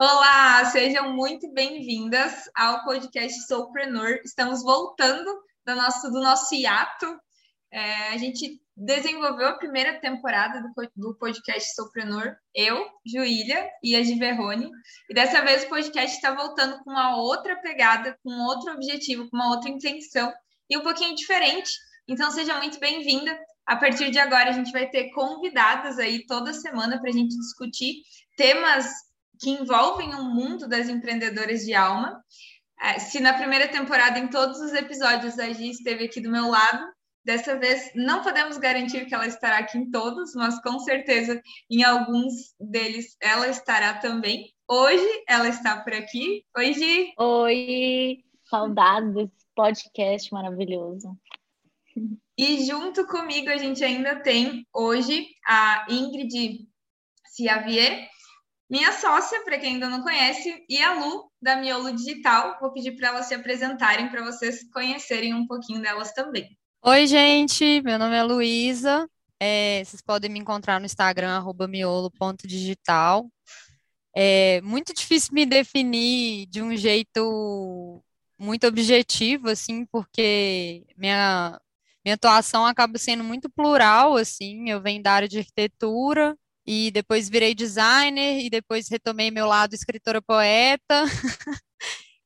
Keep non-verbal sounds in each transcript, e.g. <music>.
Olá, sejam muito bem-vindas ao podcast Soulpreneur. Estamos voltando do nosso, do nosso hiato. É, a gente desenvolveu a primeira temporada do, do podcast Soulpreneur, eu, Juília e a Giverrone. E dessa vez o podcast está voltando com uma outra pegada, com outro objetivo, com uma outra intenção e um pouquinho diferente. Então seja muito bem-vinda. A partir de agora a gente vai ter convidadas aí toda semana para a gente discutir temas que envolvem o mundo das empreendedoras de alma. É, se na primeira temporada, em todos os episódios, a Gi esteve aqui do meu lado, dessa vez não podemos garantir que ela estará aqui em todos, mas com certeza em alguns deles ela estará também. Hoje ela está por aqui. Oi, Gi! Oi! Saudades desse podcast maravilhoso. E junto comigo a gente ainda tem hoje a Ingrid Ciavier, minha sócia, para quem ainda não conhece, e a Lu, da Miolo Digital. Vou pedir para elas se apresentarem, para vocês conhecerem um pouquinho delas também. Oi, gente, meu nome é Luísa. É, vocês podem me encontrar no Instagram, arroba miolo.digital. É muito difícil me definir de um jeito muito objetivo, assim, porque minha, minha atuação acaba sendo muito plural, assim, eu venho da área de arquitetura, e depois virei designer e depois retomei meu lado escritora poeta. <laughs>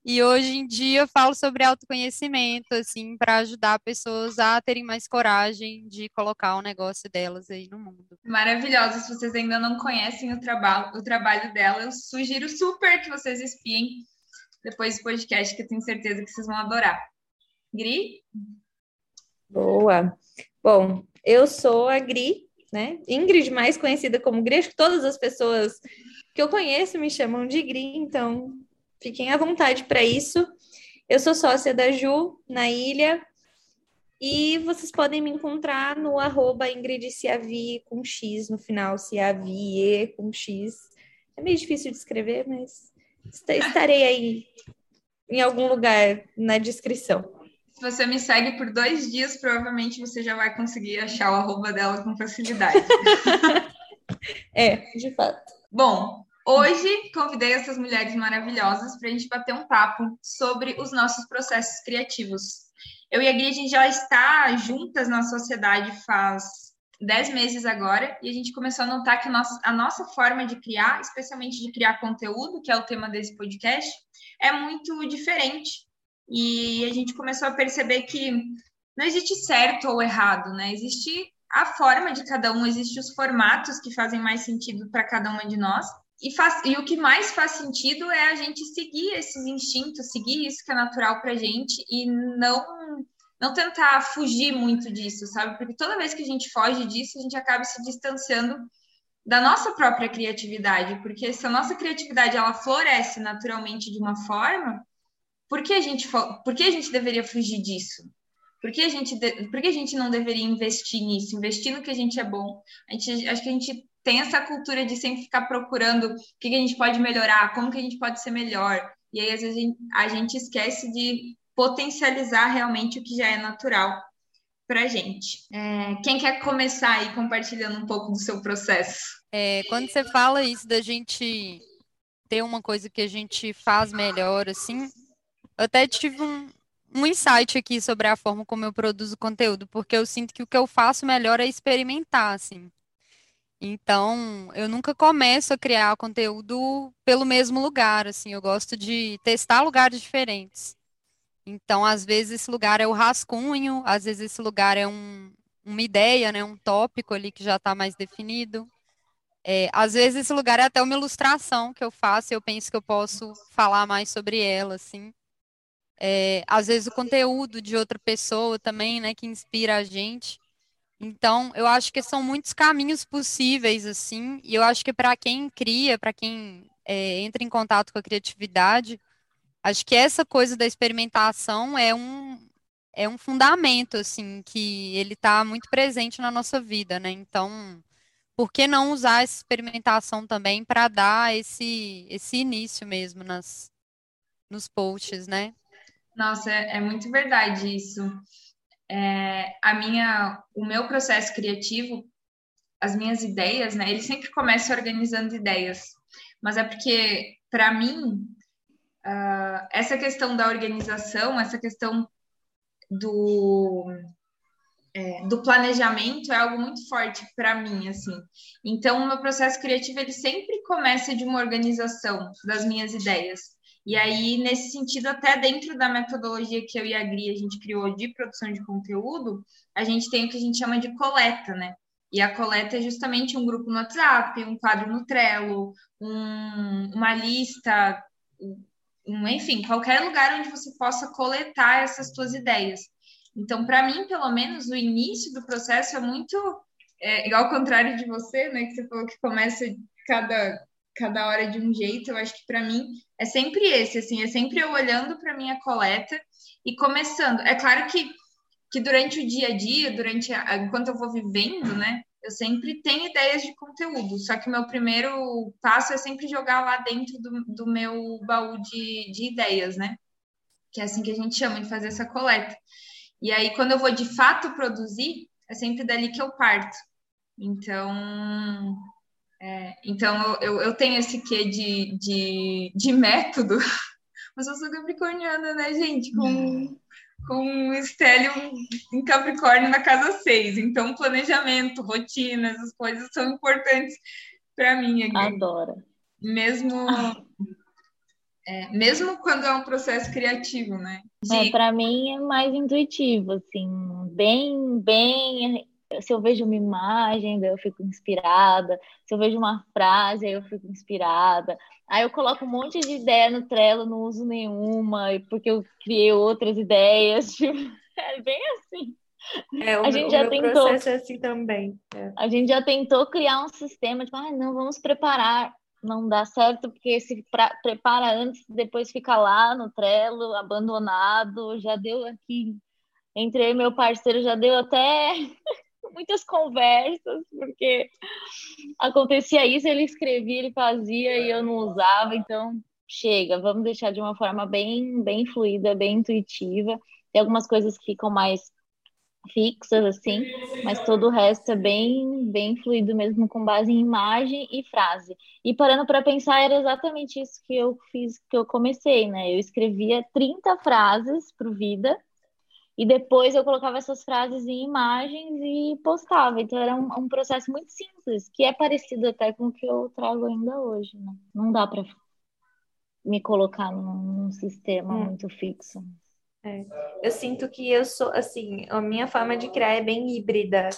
e hoje em dia falo sobre autoconhecimento, assim, para ajudar pessoas a terem mais coragem de colocar o negócio delas aí no mundo. Maravilhosa. Se vocês ainda não conhecem o trabalho, o trabalho dela, eu sugiro super que vocês espiem depois do podcast, que eu tenho certeza que vocês vão adorar. Gri? Boa. Bom, eu sou a Gri, né? Ingrid, mais conhecida como Gri, todas as pessoas que eu conheço me chamam de Gri, então fiquem à vontade para isso. Eu sou sócia da Ju, na ilha, e vocês podem me encontrar no arroba Ingrid Ciavi com X no final, Ciavie com X. É meio difícil de escrever, mas estarei aí em algum lugar na descrição. Se você me segue por dois dias, provavelmente você já vai conseguir achar o arroba dela com facilidade. <laughs> é, de fato. Bom, hoje convidei essas mulheres maravilhosas para a gente bater um papo sobre os nossos processos criativos. Eu e a Gui, a gente já está juntas na sociedade faz dez meses agora, e a gente começou a notar que a nossa, a nossa forma de criar, especialmente de criar conteúdo, que é o tema desse podcast, é muito diferente e a gente começou a perceber que não existe certo ou errado, né? Existe a forma de cada um, existem os formatos que fazem mais sentido para cada uma de nós. E, faz, e o que mais faz sentido é a gente seguir esses instintos, seguir isso que é natural para a gente e não não tentar fugir muito disso, sabe? Porque toda vez que a gente foge disso, a gente acaba se distanciando da nossa própria criatividade, porque se a nossa criatividade ela floresce naturalmente de uma forma, por que a gente, por que a gente deveria fugir disso? Por que, a gente por que a gente não deveria investir nisso, investir no que a gente é bom? A gente, acho que a gente tem essa cultura de sempre ficar procurando o que, a gente pode melhorar, como que a gente pode ser melhor. E aí, às vezes, a gente, a gente esquece de potencializar realmente o que já é natural para a gente. É, quem quer começar aí compartilhando um pouco do seu processo? É, quando você fala isso da gente ter uma coisa que a gente faz melhor, assim, eu até tive um, um insight aqui sobre a forma como eu produzo conteúdo, porque eu sinto que o que eu faço melhor é experimentar, assim. Então, eu nunca começo a criar conteúdo pelo mesmo lugar, assim, eu gosto de testar lugares diferentes. Então, às vezes esse lugar é o rascunho, às vezes esse lugar é um, uma ideia, né, um tópico ali que já está mais definido. É, às vezes esse lugar é até uma ilustração que eu faço, e eu penso que eu posso falar mais sobre ela, assim. É, às vezes o conteúdo de outra pessoa também, né, que inspira a gente. Então, eu acho que são muitos caminhos possíveis, assim, e eu acho que para quem cria, para quem é, entra em contato com a criatividade, acho que essa coisa da experimentação é um, é um fundamento, assim, que ele está muito presente na nossa vida, né? Então, por que não usar essa experimentação também para dar esse, esse início mesmo nas, nos posts, né? Nossa, é, é muito verdade isso. É, a minha, o meu processo criativo, as minhas ideias, né? Ele sempre começa organizando ideias, mas é porque para mim, uh, essa questão da organização, essa questão do, é, do planejamento é algo muito forte para mim, assim. Então, o meu processo criativo, ele sempre começa de uma organização das minhas ideias. E aí, nesse sentido, até dentro da metodologia que eu e a Gri a gente criou de produção de conteúdo, a gente tem o que a gente chama de coleta, né? E a coleta é justamente um grupo no WhatsApp, um quadro no Trello, um, uma lista, um, enfim, qualquer lugar onde você possa coletar essas suas ideias. Então, para mim, pelo menos, o início do processo é muito é, igual ao contrário de você, né? Que você falou que começa cada cada hora de um jeito. Eu acho que para mim é sempre esse, assim, é sempre eu olhando para minha coleta e começando. É claro que, que durante o dia a dia, durante a, enquanto eu vou vivendo, né, eu sempre tenho ideias de conteúdo. Só que o meu primeiro passo é sempre jogar lá dentro do, do meu baú de, de ideias, né? Que é assim que a gente chama de fazer essa coleta. E aí, quando eu vou de fato produzir, é sempre dali que eu parto. Então, é, então, eu, eu tenho esse quê de, de, de método, <laughs> mas eu sou capricorniana, né, gente? Com, com estélio em Capricórnio na casa 6. Então, planejamento, rotinas, as coisas são importantes para mim. Aqui. Adora. Mesmo, é, mesmo quando é um processo criativo, né? De... É, para mim é mais intuitivo, assim, bem, bem se eu vejo uma imagem, daí eu fico inspirada. Se eu vejo uma frase, aí eu fico inspirada. Aí eu coloco um monte de ideia no Trello, não uso nenhuma, porque eu criei outras ideias. <laughs> Tipo, é bem assim. É, a gente meu, já tentou, processo é assim também. É. A gente já tentou criar um sistema, tipo, ah, não, vamos preparar. Não dá certo, porque se pra, prepara antes, depois fica lá no Trello, abandonado. Já deu aqui, entre meu parceiro, já deu até muitas conversas, porque acontecia isso, ele escrevia, ele fazia e eu não usava, então chega, vamos deixar de uma forma bem, bem fluida, bem intuitiva. Tem algumas coisas que ficam mais fixas assim, mas todo o resto é bem, bem fluido mesmo com base em imagem e frase. E parando para pensar, era exatamente isso que eu fiz, que eu comecei, né? Eu escrevia 30 frases para o Vida e depois eu colocava essas frases em imagens e postava. Então era um, um, processo muito simples, que é parecido até com o que eu trago ainda hoje. Né? Não dá para me colocar num, num sistema hum. muito fixo. É. Eu sinto que eu sou, assim, a minha forma de criar é bem híbrida.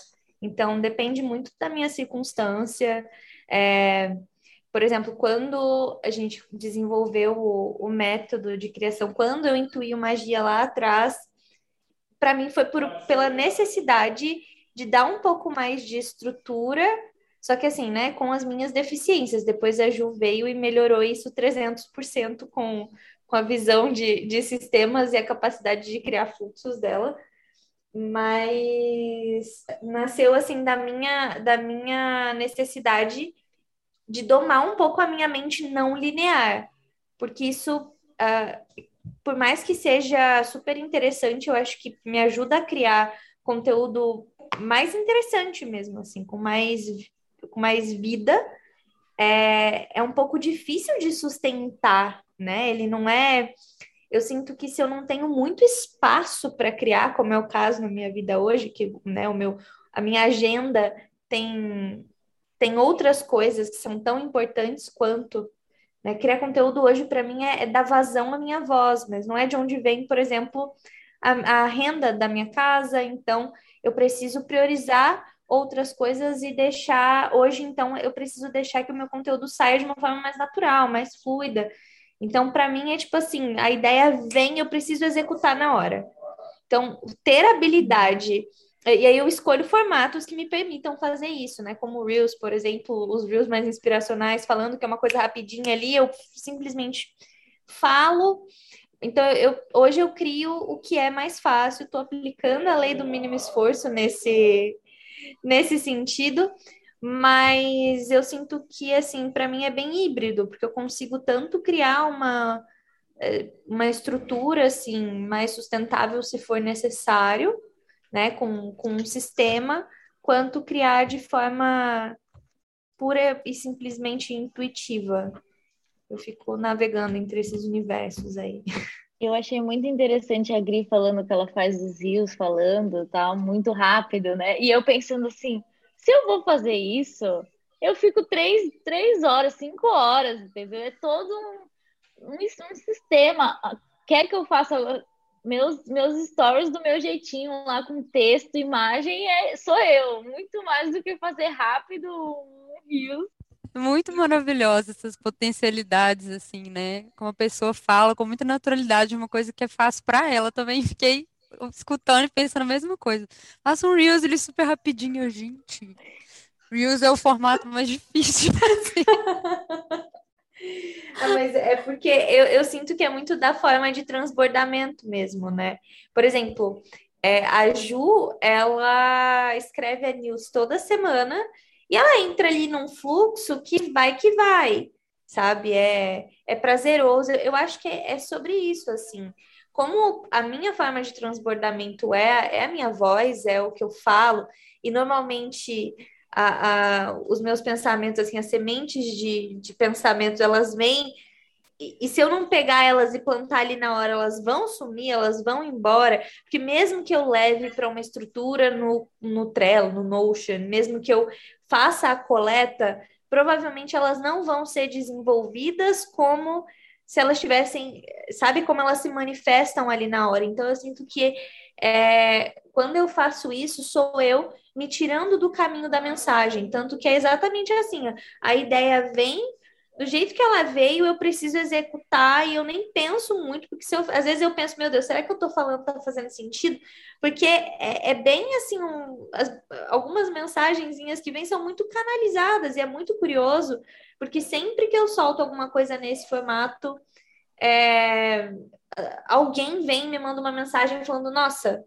Então depende muito da minha circunstância. É, por exemplo, quando a gente desenvolveu o, o método de criação, quando eu intuí magia lá atrás, para mim foi por, pela necessidade de dar um pouco mais de estrutura, só que assim, né, com as minhas deficiências. Depois a Ju veio e melhorou isso 300% com, com a visão de, de sistemas e a capacidade de criar fluxos dela. Mas nasceu assim da minha da minha necessidade de domar um pouco a minha mente não linear, porque isso uh, por mais que seja super interessante, eu acho que me ajuda a criar conteúdo mais interessante mesmo, assim, com mais, com mais vida. É, é um pouco difícil de sustentar, né? Ele não é. Eu sinto que se eu não tenho muito espaço para criar, como é o caso na minha vida hoje, que né, o meu, a minha agenda tem, tem outras coisas que são tão importantes quanto né? Criar conteúdo hoje, para mim, é, é, dar vazão à minha voz, mas não é de onde vem, por exemplo, a, a renda da minha casa. Então, eu preciso priorizar outras coisas e deixar. Hoje, então, eu preciso deixar que o meu conteúdo saia de uma forma mais natural, mais fluida. Então, para mim, é tipo assim: a ideia vem, eu preciso executar na hora. Então, ter habilidade e aí eu escolho formatos que me permitam fazer isso, né? Como Reels, por exemplo, os Reels mais inspiracionais, falando que é uma coisa rapidinha ali, eu simplesmente falo. Então, eu, hoje eu crio o que é mais fácil, estou aplicando a lei do mínimo esforço nesse, nesse sentido, mas eu sinto que, assim, para mim é bem híbrido, porque eu consigo tanto criar uma, eh, uma estrutura, assim, mais sustentável se for necessário, né, com, com um sistema, quanto criar de forma pura e simplesmente intuitiva. eu fico navegando entre esses universos aí. Eu achei muito interessante a Gri falando que ela faz os rios, falando tal, muito rápido, né? E eu pensando assim, se eu vou fazer isso, eu fico três, três horas, cinco horas, entendeu? É todo um, um, um sistema. Quer que eu faça meus, meus stories do meu jeitinho lá com texto, imagem, é, sou eu. Muito mais do que fazer rápido um rios muito maravilhosa essas potencialidades, assim, né? Como a pessoa fala com muita naturalidade uma coisa que é fácil para ela. Também fiquei escutando e pensando a mesma coisa. Faça um Reels ele super rapidinho, gente. Reels é o formato mais <laughs> difícil. <laughs> Não, mas é porque eu, eu sinto que é muito da forma de transbordamento mesmo, né? Por exemplo, é, a Ju, ela escreve a news toda semana e ela entra ali num fluxo que vai que vai, sabe? É, é prazeroso. Eu acho que é, é sobre isso, assim. Como a minha forma de transbordamento é, é a minha voz, é o que eu falo, e normalmente a, a, os meus pensamentos, assim, as sementes de, de pensamento, elas vêm e, se eu não pegar elas e plantar ali na hora, elas vão sumir, elas vão embora, porque mesmo que eu leve para uma estrutura no, no Trello, no Notion, mesmo que eu faça a coleta, provavelmente elas não vão ser desenvolvidas como se elas tivessem, sabe como elas se manifestam ali na hora. Então eu sinto que é, quando eu faço isso, sou eu me tirando do caminho da mensagem. Tanto que é exatamente assim: a ideia vem do jeito que ela veio, eu preciso executar e eu nem penso muito, porque eu, às vezes eu penso, meu Deus, será que eu estou falando está fazendo sentido? Porque é, é bem assim, um, as, algumas mensagenzinhas que vêm são muito canalizadas e é muito curioso, porque sempre que eu solto alguma coisa nesse formato, é, alguém vem me manda uma mensagem falando, nossa,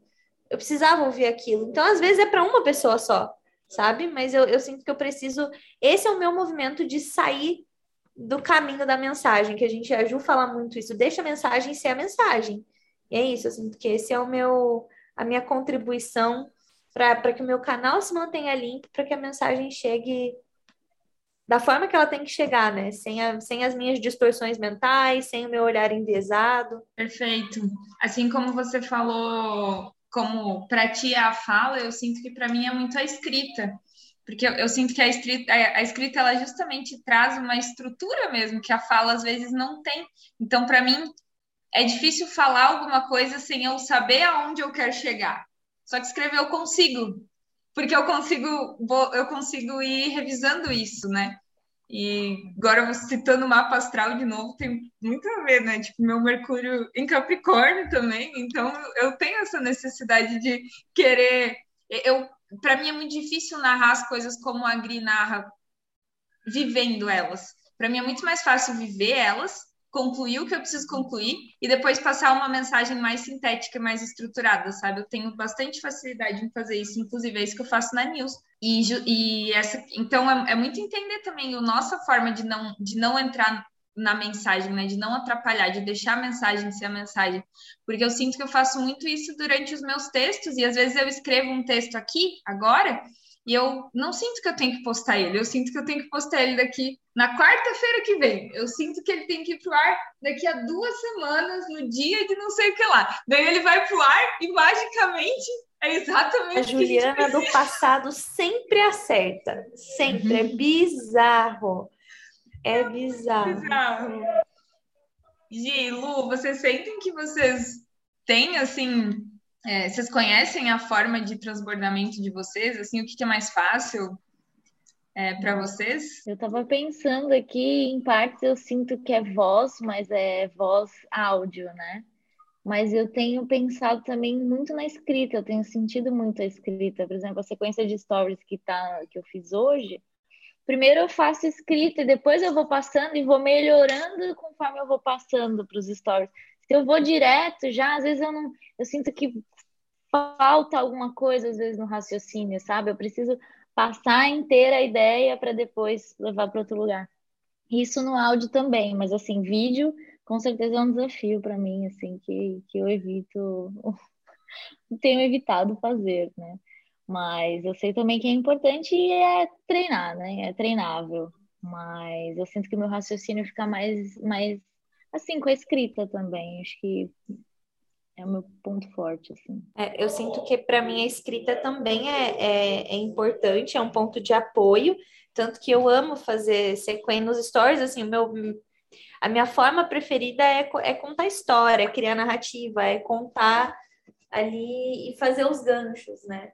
eu precisava ouvir aquilo. Então, às vezes é para uma pessoa só, sabe? Mas eu, eu sinto que eu preciso. Esse é o meu movimento de sair do caminho da mensagem, que a gente, a Ju fala muito isso, deixa a mensagem ser a mensagem. E é isso, assim, porque esse é o meu, a minha contribuição para que o meu canal se mantenha limpo, para que a mensagem chegue da forma que ela tem que chegar, né? Sem, a, sem as minhas distorções mentais, sem o meu olhar enviesado. Perfeito. Assim como você falou, como para ti é a fala, eu sinto que para mim é muito a escrita porque eu, eu, sinto que a escrita, a, a, escrita ela justamente traz uma estrutura mesmo que a fala às vezes não tem. Então, para mim, é difícil falar alguma coisa sem eu saber aonde eu quero chegar. Só que escrever eu consigo, porque eu consigo, eu consigo ir revisando isso, né? E agora citando o mapa astral de novo, tem muito a ver, né? Tipo, meu Mercúrio em Capricórnio também, então eu tenho essa necessidade de querer. Eu para mim é muito difícil narrar as coisas como a Gri narra, vivendo elas. Para mim é muito mais fácil viver elas, concluir o que eu preciso concluir e depois passar uma mensagem mais sintética, mais estruturada, sabe? Eu tenho bastante facilidade em fazer isso, inclusive é isso que eu faço na News. E, e essa, então é, é muito entender também a nossa forma de não, de não entrar na mensagem, né? De não atrapalhar, de deixar a mensagem ser a mensagem. Porque eu sinto que eu faço muito isso durante os meus textos, e às vezes eu escrevo um texto aqui, agora, e eu não sinto que eu tenho que postar ele, eu sinto que eu tenho que postar ele daqui na quarta-feira que vem. Eu sinto que ele tem que ir pro ar daqui a duas semanas, no dia de não sei o que lá. Daí ele vai pro ar e magicamente é exatamente. A Juliana a do passado sempre acerta. Sempre. É uhum. É bizarro. É bizarro. bizarro. Gi, Lu, vocês sentem que vocês têm, assim, é, vocês conhecem a forma de transbordamento de vocês? Assim, o que, que é mais fácil é, para vocês? Eu estava pensando aqui, em partes eu sinto que é voz, mas é voz áudio, né? Mas eu tenho pensado também muito na escrita, eu tenho sentido muito a escrita. Por exemplo, a sequência de stories que, tá, que eu fiz hoje, primeiro eu faço escrita e depois eu vou passando e vou melhorando conforme eu vou passando para os stories. Se eu vou direto, já às vezes eu não, eu sinto que falta alguma coisa às vezes no raciocínio, sabe? Eu preciso passar inteira a ideia para depois levar para outro lugar. Isso no áudio também, mas assim, vídeo com certeza é um desafio para mim, assim, que, que eu evito, <laughs> tenho evitado fazer, né? Mas eu sei também que é importante e é treinar, né? É treinável. Mas eu sinto que meu raciocínio fica mais, mais assim, com a escrita também. Acho que é o meu ponto forte, assim. É, eu sinto que para mim a escrita também é, é, é, importante, é um ponto de apoio, tanto que eu amo fazer sequência nos stories, assim, o meu, a minha forma preferida é, é contar história, é criar narrativa, é contar ali e fazer os ganchos, né?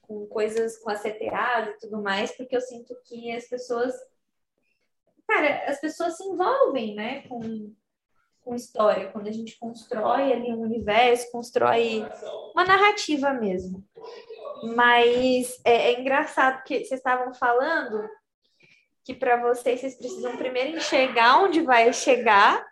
Com coisas com a CTA e tudo mais, porque eu sinto que as pessoas. Cara, as pessoas se envolvem, né? Com, com história, quando a gente constrói ali um universo, constrói uma narrativa mesmo. Mas é, é engraçado que vocês estavam falando que para vocês vocês precisam primeiro enxergar onde vai chegar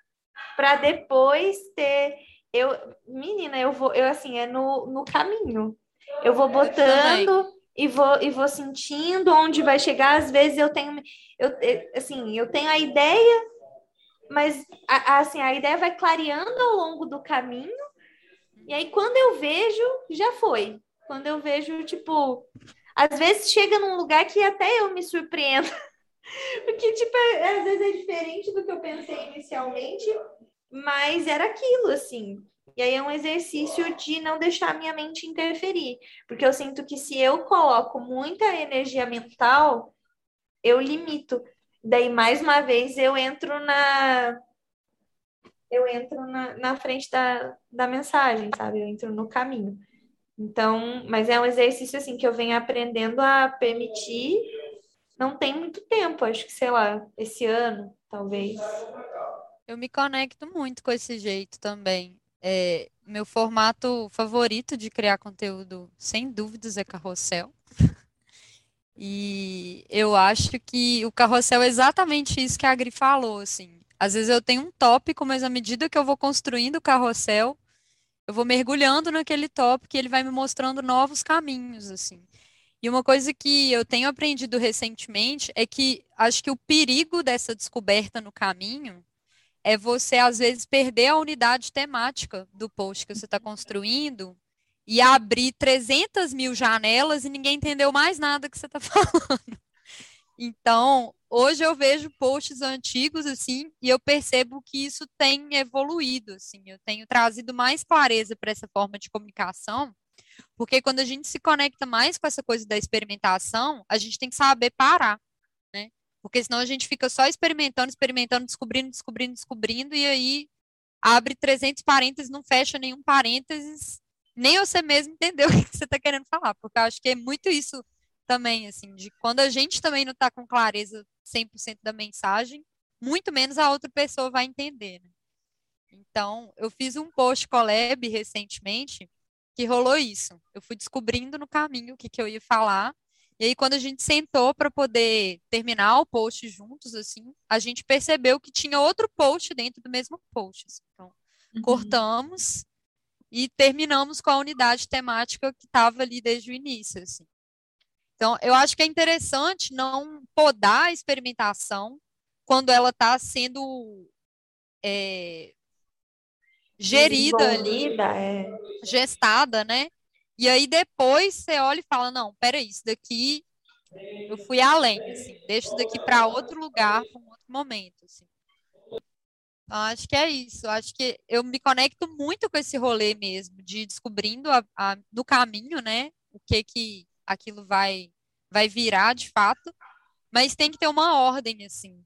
para depois ter eu menina eu vou eu assim é no, no caminho. Eu vou botando e vou e vou sentindo onde vai chegar. Às vezes eu tenho eu assim eu tenho a ideia mas a, assim a ideia vai clareando ao longo do caminho e aí quando eu vejo já foi quando eu vejo tipo às vezes chega num lugar que até eu me surpreendo <laughs> Porque, tipo, é, às vezes é diferente do que eu pensei inicialmente, mas era aquilo, assim. E aí é um exercício de não deixar a minha mente interferir. Porque eu sinto que se eu coloco muita energia mental, eu limito. Daí, mais uma vez, eu entro na. Eu entro na, na frente da, da mensagem, sabe? Eu entro no caminho. Então, mas é um exercício assim que eu venho aprendendo a permitir não tem muito tempo, acho que, sei lá, esse ano, talvez. Eu me conecto muito com esse jeito também. É, meu formato favorito de criar conteúdo, sem dúvidas, é carrossel. <laughs> E eu acho que o carrossel é exatamente isso que a Agri falou, assim. Às vezes eu tenho um tópico, mas à medida que eu vou construindo o carrossel, eu vou mergulhando naquele tópico e ele vai me mostrando novos caminhos, assim. E uma coisa que eu tenho aprendido recentemente é que acho que o perigo dessa descoberta no caminho é você, às vezes, perder a unidade temática do post que você está construindo e abrir 300 mil janelas e ninguém entendeu mais nada que você está <laughs> falando. Então, hoje eu vejo posts antigos, assim, e eu percebo que isso tem evoluído, assim, eu tenho trazido mais clareza para essa forma de comunicação, porque quando a gente se conecta mais com essa coisa da experimentação, a gente tem que saber parar, né? Porque senão a gente fica só experimentando, experimentando, descobrindo, descobrindo, descobrindo, e aí abre 300 parênteses, não fecha nenhum parênteses, nem você mesmo entendeu <laughs> o que você está querendo falar, porque eu acho que é muito isso também, assim, de quando a gente também não está com clareza 100% da mensagem, muito menos a outra pessoa vai entender, né? Então, eu fiz um post collab recentemente que rolou isso. Eu fui descobrindo no caminho o que, que eu ia falar. E aí, quando a gente sentou para poder terminar o post juntos, assim, a gente percebeu que tinha outro post dentro do mesmo post. Assim. Então, uhum. cortamos e terminamos com a unidade temática que estava ali desde o início. Assim. Então, eu acho que é interessante não podar a experimentação quando ela está sendo é, gerida ali, é. gestada, né? E aí depois você olha e fala, não, peraí, isso daqui eu fui além, assim, deixa isso daqui para outro lugar, para um outro momento, assim. Então, acho que é isso. Acho que eu me conecto muito com esse rolê mesmo, de descobrindo a, a, no caminho, né, o que que aquilo vai vai virar de fato, mas tem que ter uma ordem, assim.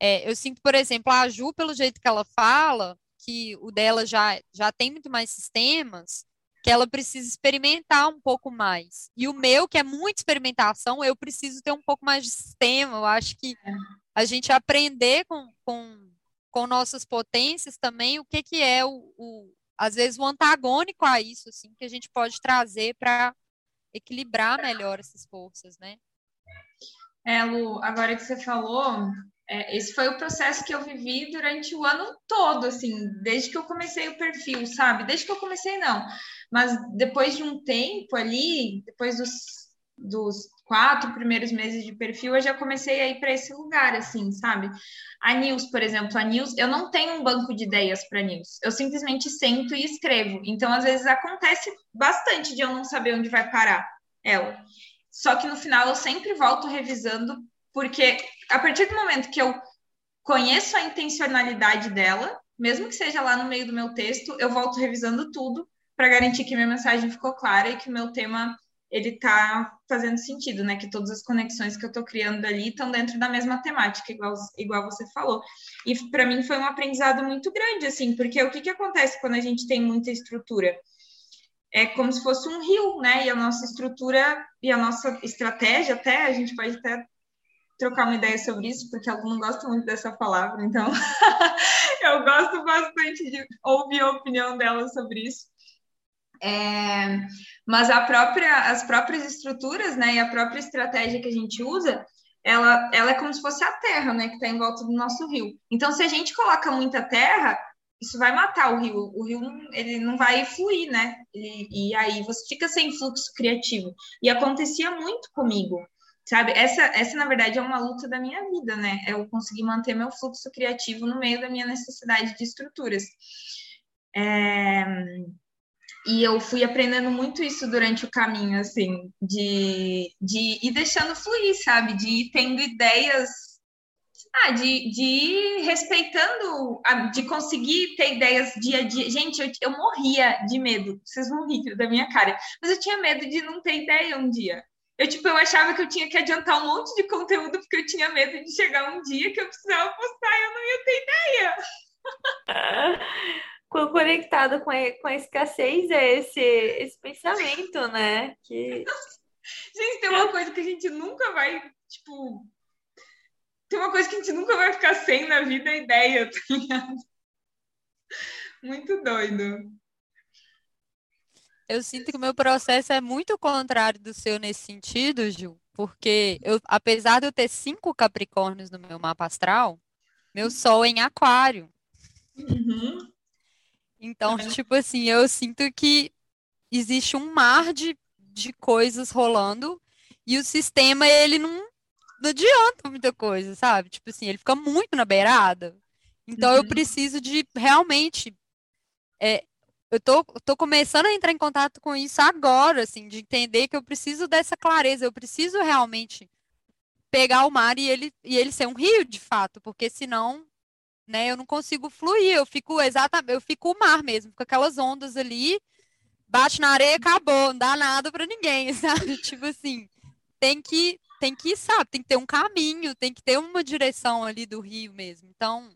É, eu sinto, por exemplo, a Ju, pelo jeito que ela fala, que o dela já, já tem muito mais sistemas, que ela precisa experimentar um pouco mais. E o meu, que é muita experimentação, eu preciso ter um pouco mais de sistema. Eu acho que é. a gente aprender com, com, com nossas potências também o que, que é o, o às vezes o antagônico a isso, assim, que a gente pode trazer para equilibrar melhor essas forças, né? É, Lu, agora que você falou, é, esse foi o processo que eu vivi durante o ano todo, assim, desde que eu comecei o perfil, sabe? Desde que eu comecei, não. Mas depois de um tempo ali, depois dos, dos quatro primeiros meses de perfil, eu já comecei a ir para esse lugar, assim, sabe? A News, por exemplo, a News, eu não tenho um banco de ideias para News. Eu simplesmente sento e escrevo. Então, às vezes, acontece bastante de eu não saber onde vai parar ela. Só que no final eu sempre volto revisando porque a partir do momento que eu conheço a intencionalidade dela, mesmo que seja lá no meio do meu texto, eu volto revisando tudo para garantir que minha mensagem ficou clara e que o meu tema ele está fazendo sentido, né? Que todas as conexões que eu estou criando ali estão dentro da mesma temática, igual, igual você falou. E para mim foi um aprendizado muito grande, assim, porque o que, que acontece quando a gente tem muita estrutura? É como se fosse um rio, né? E a nossa estrutura e a nossa estratégia, até, a gente pode até trocar uma ideia sobre isso, porque eu não gosto muito dessa palavra, então <laughs> eu gosto bastante de ouvir a opinião dela sobre isso. É, mas a própria, as próprias estruturas, né, e a própria estratégia que a gente usa, ela, ela é como se fosse a terra, né, que está em volta do nosso rio. Então, se a gente coloca muita terra, isso vai matar o rio. O rio ele não vai fluir, né? E, e aí você fica sem fluxo criativo. E acontecia muito comigo, sabe? Essa, essa na verdade é uma luta da minha vida, né? Eu conseguir manter meu fluxo criativo no meio da minha necessidade de estruturas. É... E eu fui aprendendo muito isso durante o caminho, assim, de, de ir deixando fluir, sabe? De ir tendo ideias. Ah, de, de ir respeitando, de conseguir ter ideias dia a dia. Gente, eu, eu morria de medo, vocês vão rir da minha cara, mas eu tinha medo de não ter ideia um dia. Eu, tipo, eu achava que eu tinha que adiantar um monte de conteúdo porque eu tinha medo de chegar um dia que eu precisava postar e eu não ia ter ideia. <laughs> conectado com a, com a escassez é esse, esse pensamento, né? Que... <laughs> Gente, tem uma coisa que a gente nunca vai, tipo. Tem uma coisa que a gente nunca vai ficar sem na vida, a ideia, tá ligado? Muito doido. Eu sinto que o meu processo é muito contrário do seu nesse sentido, Gil, porque eu, apesar de eu ter cinco Capricórnios no meu mapa astral, meu Sol é em Aquário. Uhum. Então, uhum. tipo assim, eu sinto que existe um mar de, de coisas rolando e o sistema, ele não, não adianta muita coisa, sabe? Tipo assim, ele fica muito na beirada. Então, uhum. eu preciso de realmente. É, eu tô, tô começando a entrar em contato com isso agora, assim, de entender que eu preciso dessa clareza, eu preciso realmente pegar o mar e ele, e ele ser um rio, de fato, porque senão né? Eu não consigo fluir, eu fico exatamente, eu fico o mar mesmo, com aquelas ondas ali, bate na areia, acabou, não dá nada para ninguém, <laughs> sabe? Tipo assim, tem que tem que, sabe, tem que ter um caminho, tem que ter uma direção ali do rio mesmo. Então,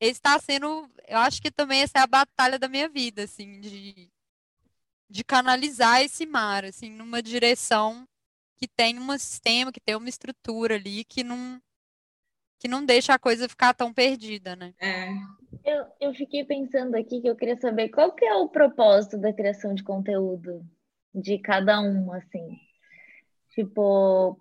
está sendo, eu acho que também essa é a batalha da minha vida, assim, de de canalizar esse mar, assim, numa direção que tem um sistema, que tem uma estrutura ali, que não que não deixa a coisa ficar tão perdida, né? É. Eu, eu fiquei pensando aqui que eu queria saber qual que é o propósito da criação de conteúdo de cada um, assim. Tipo,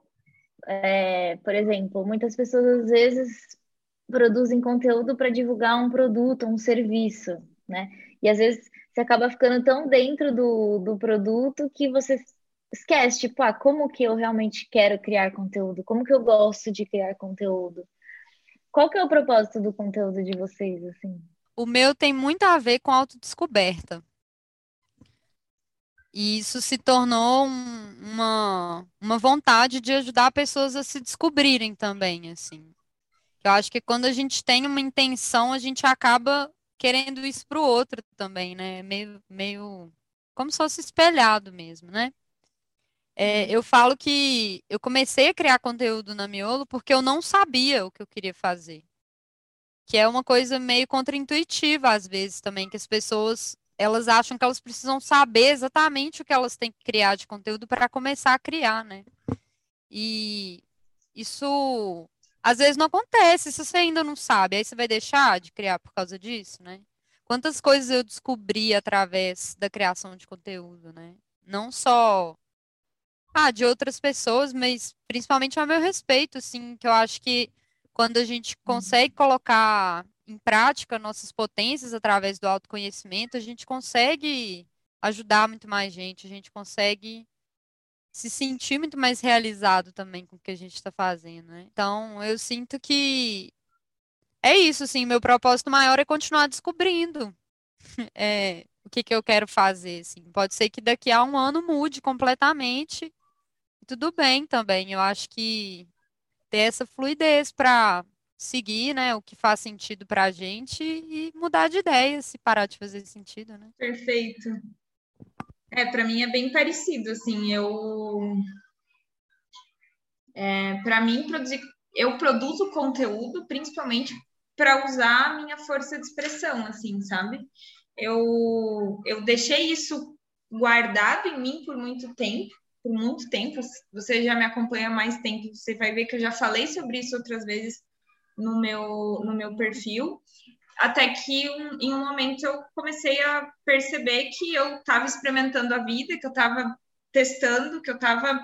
é, por exemplo, muitas pessoas às vezes produzem conteúdo para divulgar um produto, um serviço, né? E às vezes você acaba ficando tão dentro do, do produto que você esquece, tipo, ah, como que eu realmente quero criar conteúdo? Como que eu gosto de criar conteúdo? Qual que é o propósito do conteúdo de vocês, assim? O meu tem muito a ver com autodescoberta. E isso se tornou um, uma, uma vontade de ajudar pessoas a se descobrirem também, assim. Eu acho que quando a gente tem uma intenção, a gente acaba querendo isso para o outro também, né? Meio, meio como se fosse espelhado mesmo, né? É, eu falo que eu comecei a criar conteúdo na Miolo porque eu não sabia o que eu queria fazer. Que é uma coisa meio contraintuitiva às vezes também, que as pessoas elas acham que elas precisam saber exatamente o que elas têm que criar de conteúdo para começar a criar, né? E isso às vezes não acontece, se você ainda não sabe, aí você vai deixar de criar por causa disso, né? Quantas coisas eu descobri através da criação de conteúdo, né? Não só ah, de outras pessoas, mas principalmente ao meu respeito, assim, que eu acho que quando a gente uhum. consegue colocar em prática nossas potências através do autoconhecimento, a gente consegue ajudar muito mais gente, a gente consegue se sentir muito mais realizado também com o que a gente está fazendo, né? Então, eu sinto que é isso, assim, meu propósito maior é continuar descobrindo <laughs> é, o que, que eu quero fazer, assim. Pode ser que daqui a um ano mude completamente, tudo bem também. Eu acho que ter essa fluidez para seguir, né, o que faz sentido para a gente e mudar de ideia se parar de fazer sentido, né? Perfeito. É, para mim é bem parecido, assim, eu é, para mim produzir eu produzo conteúdo principalmente para usar a minha força de expressão, assim, sabe? Eu eu deixei isso guardado em mim por muito tempo, por muito tempo. Você já me acompanha há mais tempo, você vai ver que eu já falei sobre isso outras vezes no meu, no meu perfil, até que um, em um momento eu comecei a perceber que eu estava experimentando a vida, que eu estava testando, que eu estava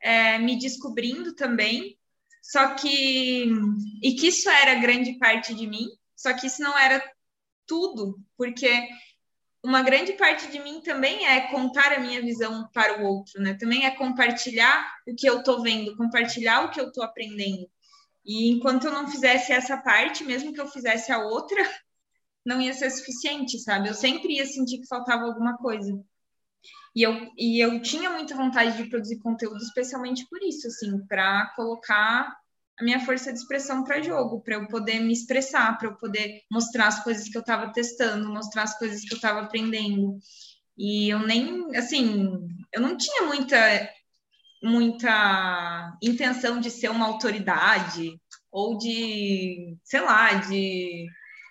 é, me descobrindo também, só que e que isso era grande parte de mim, só que isso não era tudo, porque uma grande parte de mim também é contar a minha visão para o outro, né? Também é compartilhar o que eu estou vendo, compartilhar o que eu estou aprendendo. E enquanto eu não fizesse essa parte, mesmo que eu fizesse a outra, <laughs> não ia ser suficiente, sabe? Eu sempre ia sentir que faltava alguma coisa. E eu, e eu tinha muita vontade de produzir conteúdo, especialmente por isso, assim, para colocar a minha força de expressão para jogo, para eu poder me expressar, para eu poder mostrar as coisas que eu estava testando, mostrar as coisas que eu estava aprendendo. E eu nem, assim, eu não tinha muita muita intenção de ser uma autoridade ou de, sei lá, de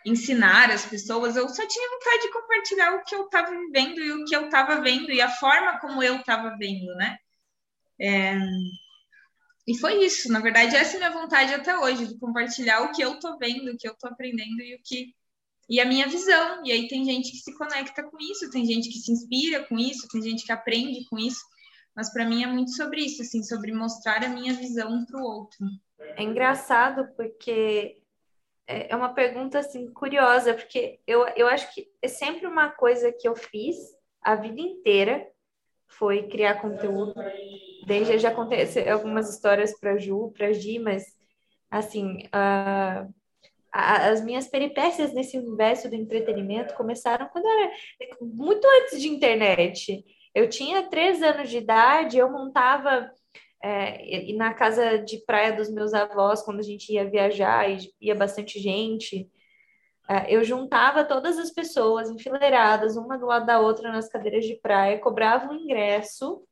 ensinar as pessoas. Eu só tinha vontade de compartilhar o que eu estava vivendo e o que eu estava vendo e a forma como eu estava vendo, né? É... E foi isso, na verdade, essa é a minha vontade até hoje, de compartilhar o que eu estou vendo, o que eu estou aprendendo e o que e a minha visão. E aí tem gente que se conecta com isso, tem gente que se inspira com isso, tem gente que aprende com isso. Mas para mim é muito sobre isso, assim, sobre mostrar a minha visão para o outro. É engraçado porque é, é uma pergunta assim curiosa, porque eu, eu acho que é sempre uma coisa que eu fiz a vida inteira foi criar conteúdo. Desde já contei algumas histórias para Ju, para Gi, mas assim, uh, as minhas peripécias nesse universo do entretenimento começaram quando eu era muito antes de internet. Eu tinha três anos de idade, eu montava é, e na casa de praia dos meus avós, quando a gente ia viajar e ia bastante gente, eu juntava todas as pessoas enfileiradas, uma do lado da outra nas cadeiras de praia, cobrava um ingresso,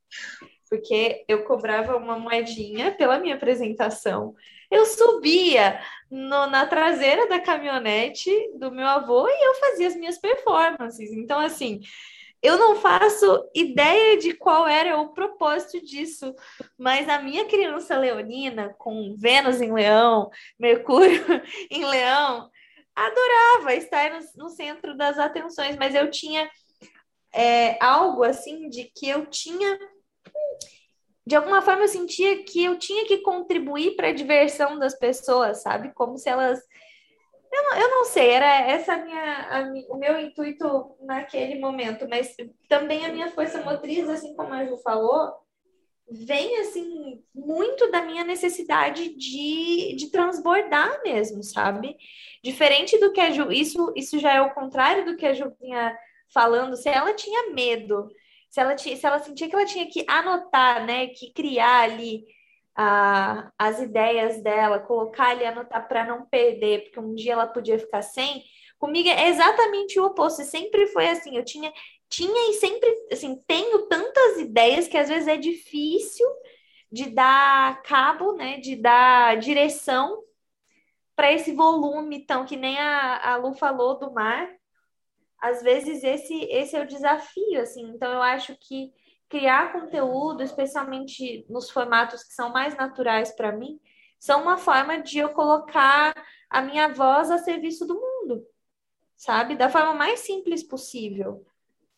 porque eu cobrava uma moedinha pela minha apresentação. Eu subia no, na traseira da caminhonete do meu avô e eu fazia as minhas performances. Então, assim, eu não faço ideia de qual era o propósito disso, mas a minha criança leonina, com Vênus em Leão, Mercúrio <laughs> em Leão, adorava estar no, no centro das atenções, mas eu tinha é, algo assim de que eu tinha. De alguma forma, eu sentia que eu tinha que contribuir para a diversão das pessoas, sabe? Como se elas eu não, eu não sei, era essa a minha, a, o meu intuito naquele momento, mas também a minha força motriz, assim como a Ju falou, vem assim muito da minha necessidade de, de transbordar mesmo, sabe? Diferente do que a Ju, isso, isso já é o contrário do que a Ju vinha falando, se ela tinha medo, se ela, se ela sentia que ela tinha que anotar, né, que criar ali a, as ideias dela, colocar ali, anotar para não perder, porque um dia ela podia ficar sem. Comigo é exatamente o oposto, sempre foi assim, eu tinha, tinha e sempre, assim, tenho tantas ideias que às vezes é difícil de dar cabo, né, de dar direção para esse volume, então, que nem a, a Lu falou do mar, às vezes esse, esse é o desafio, assim, então eu acho que criar conteúdo, especialmente nos formatos que são mais naturais para mim, são uma forma de eu colocar a minha voz a serviço do mundo, sabe? Da forma mais simples possível.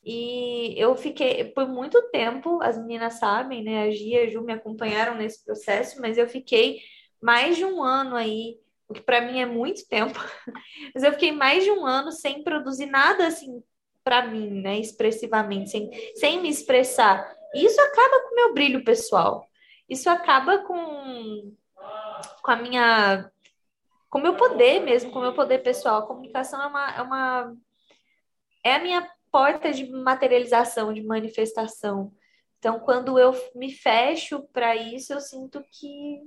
E eu fiquei por muito tempo, as meninas sabem, né? A Gia e a Ju me acompanharam nesse processo, mas eu fiquei mais de um ano aí, o que para mim é muito tempo, <laughs> mas eu fiquei mais de um ano sem produzir nada assim para mim, né, expressivamente, sem, sem me expressar. E isso acaba com o meu brilho pessoal. Isso acaba com, com a minha. com o meu poder mesmo, com o meu poder pessoal. A comunicação é uma. É, uma, é a minha porta de materialização, de manifestação. Então, quando eu me fecho para isso, eu sinto que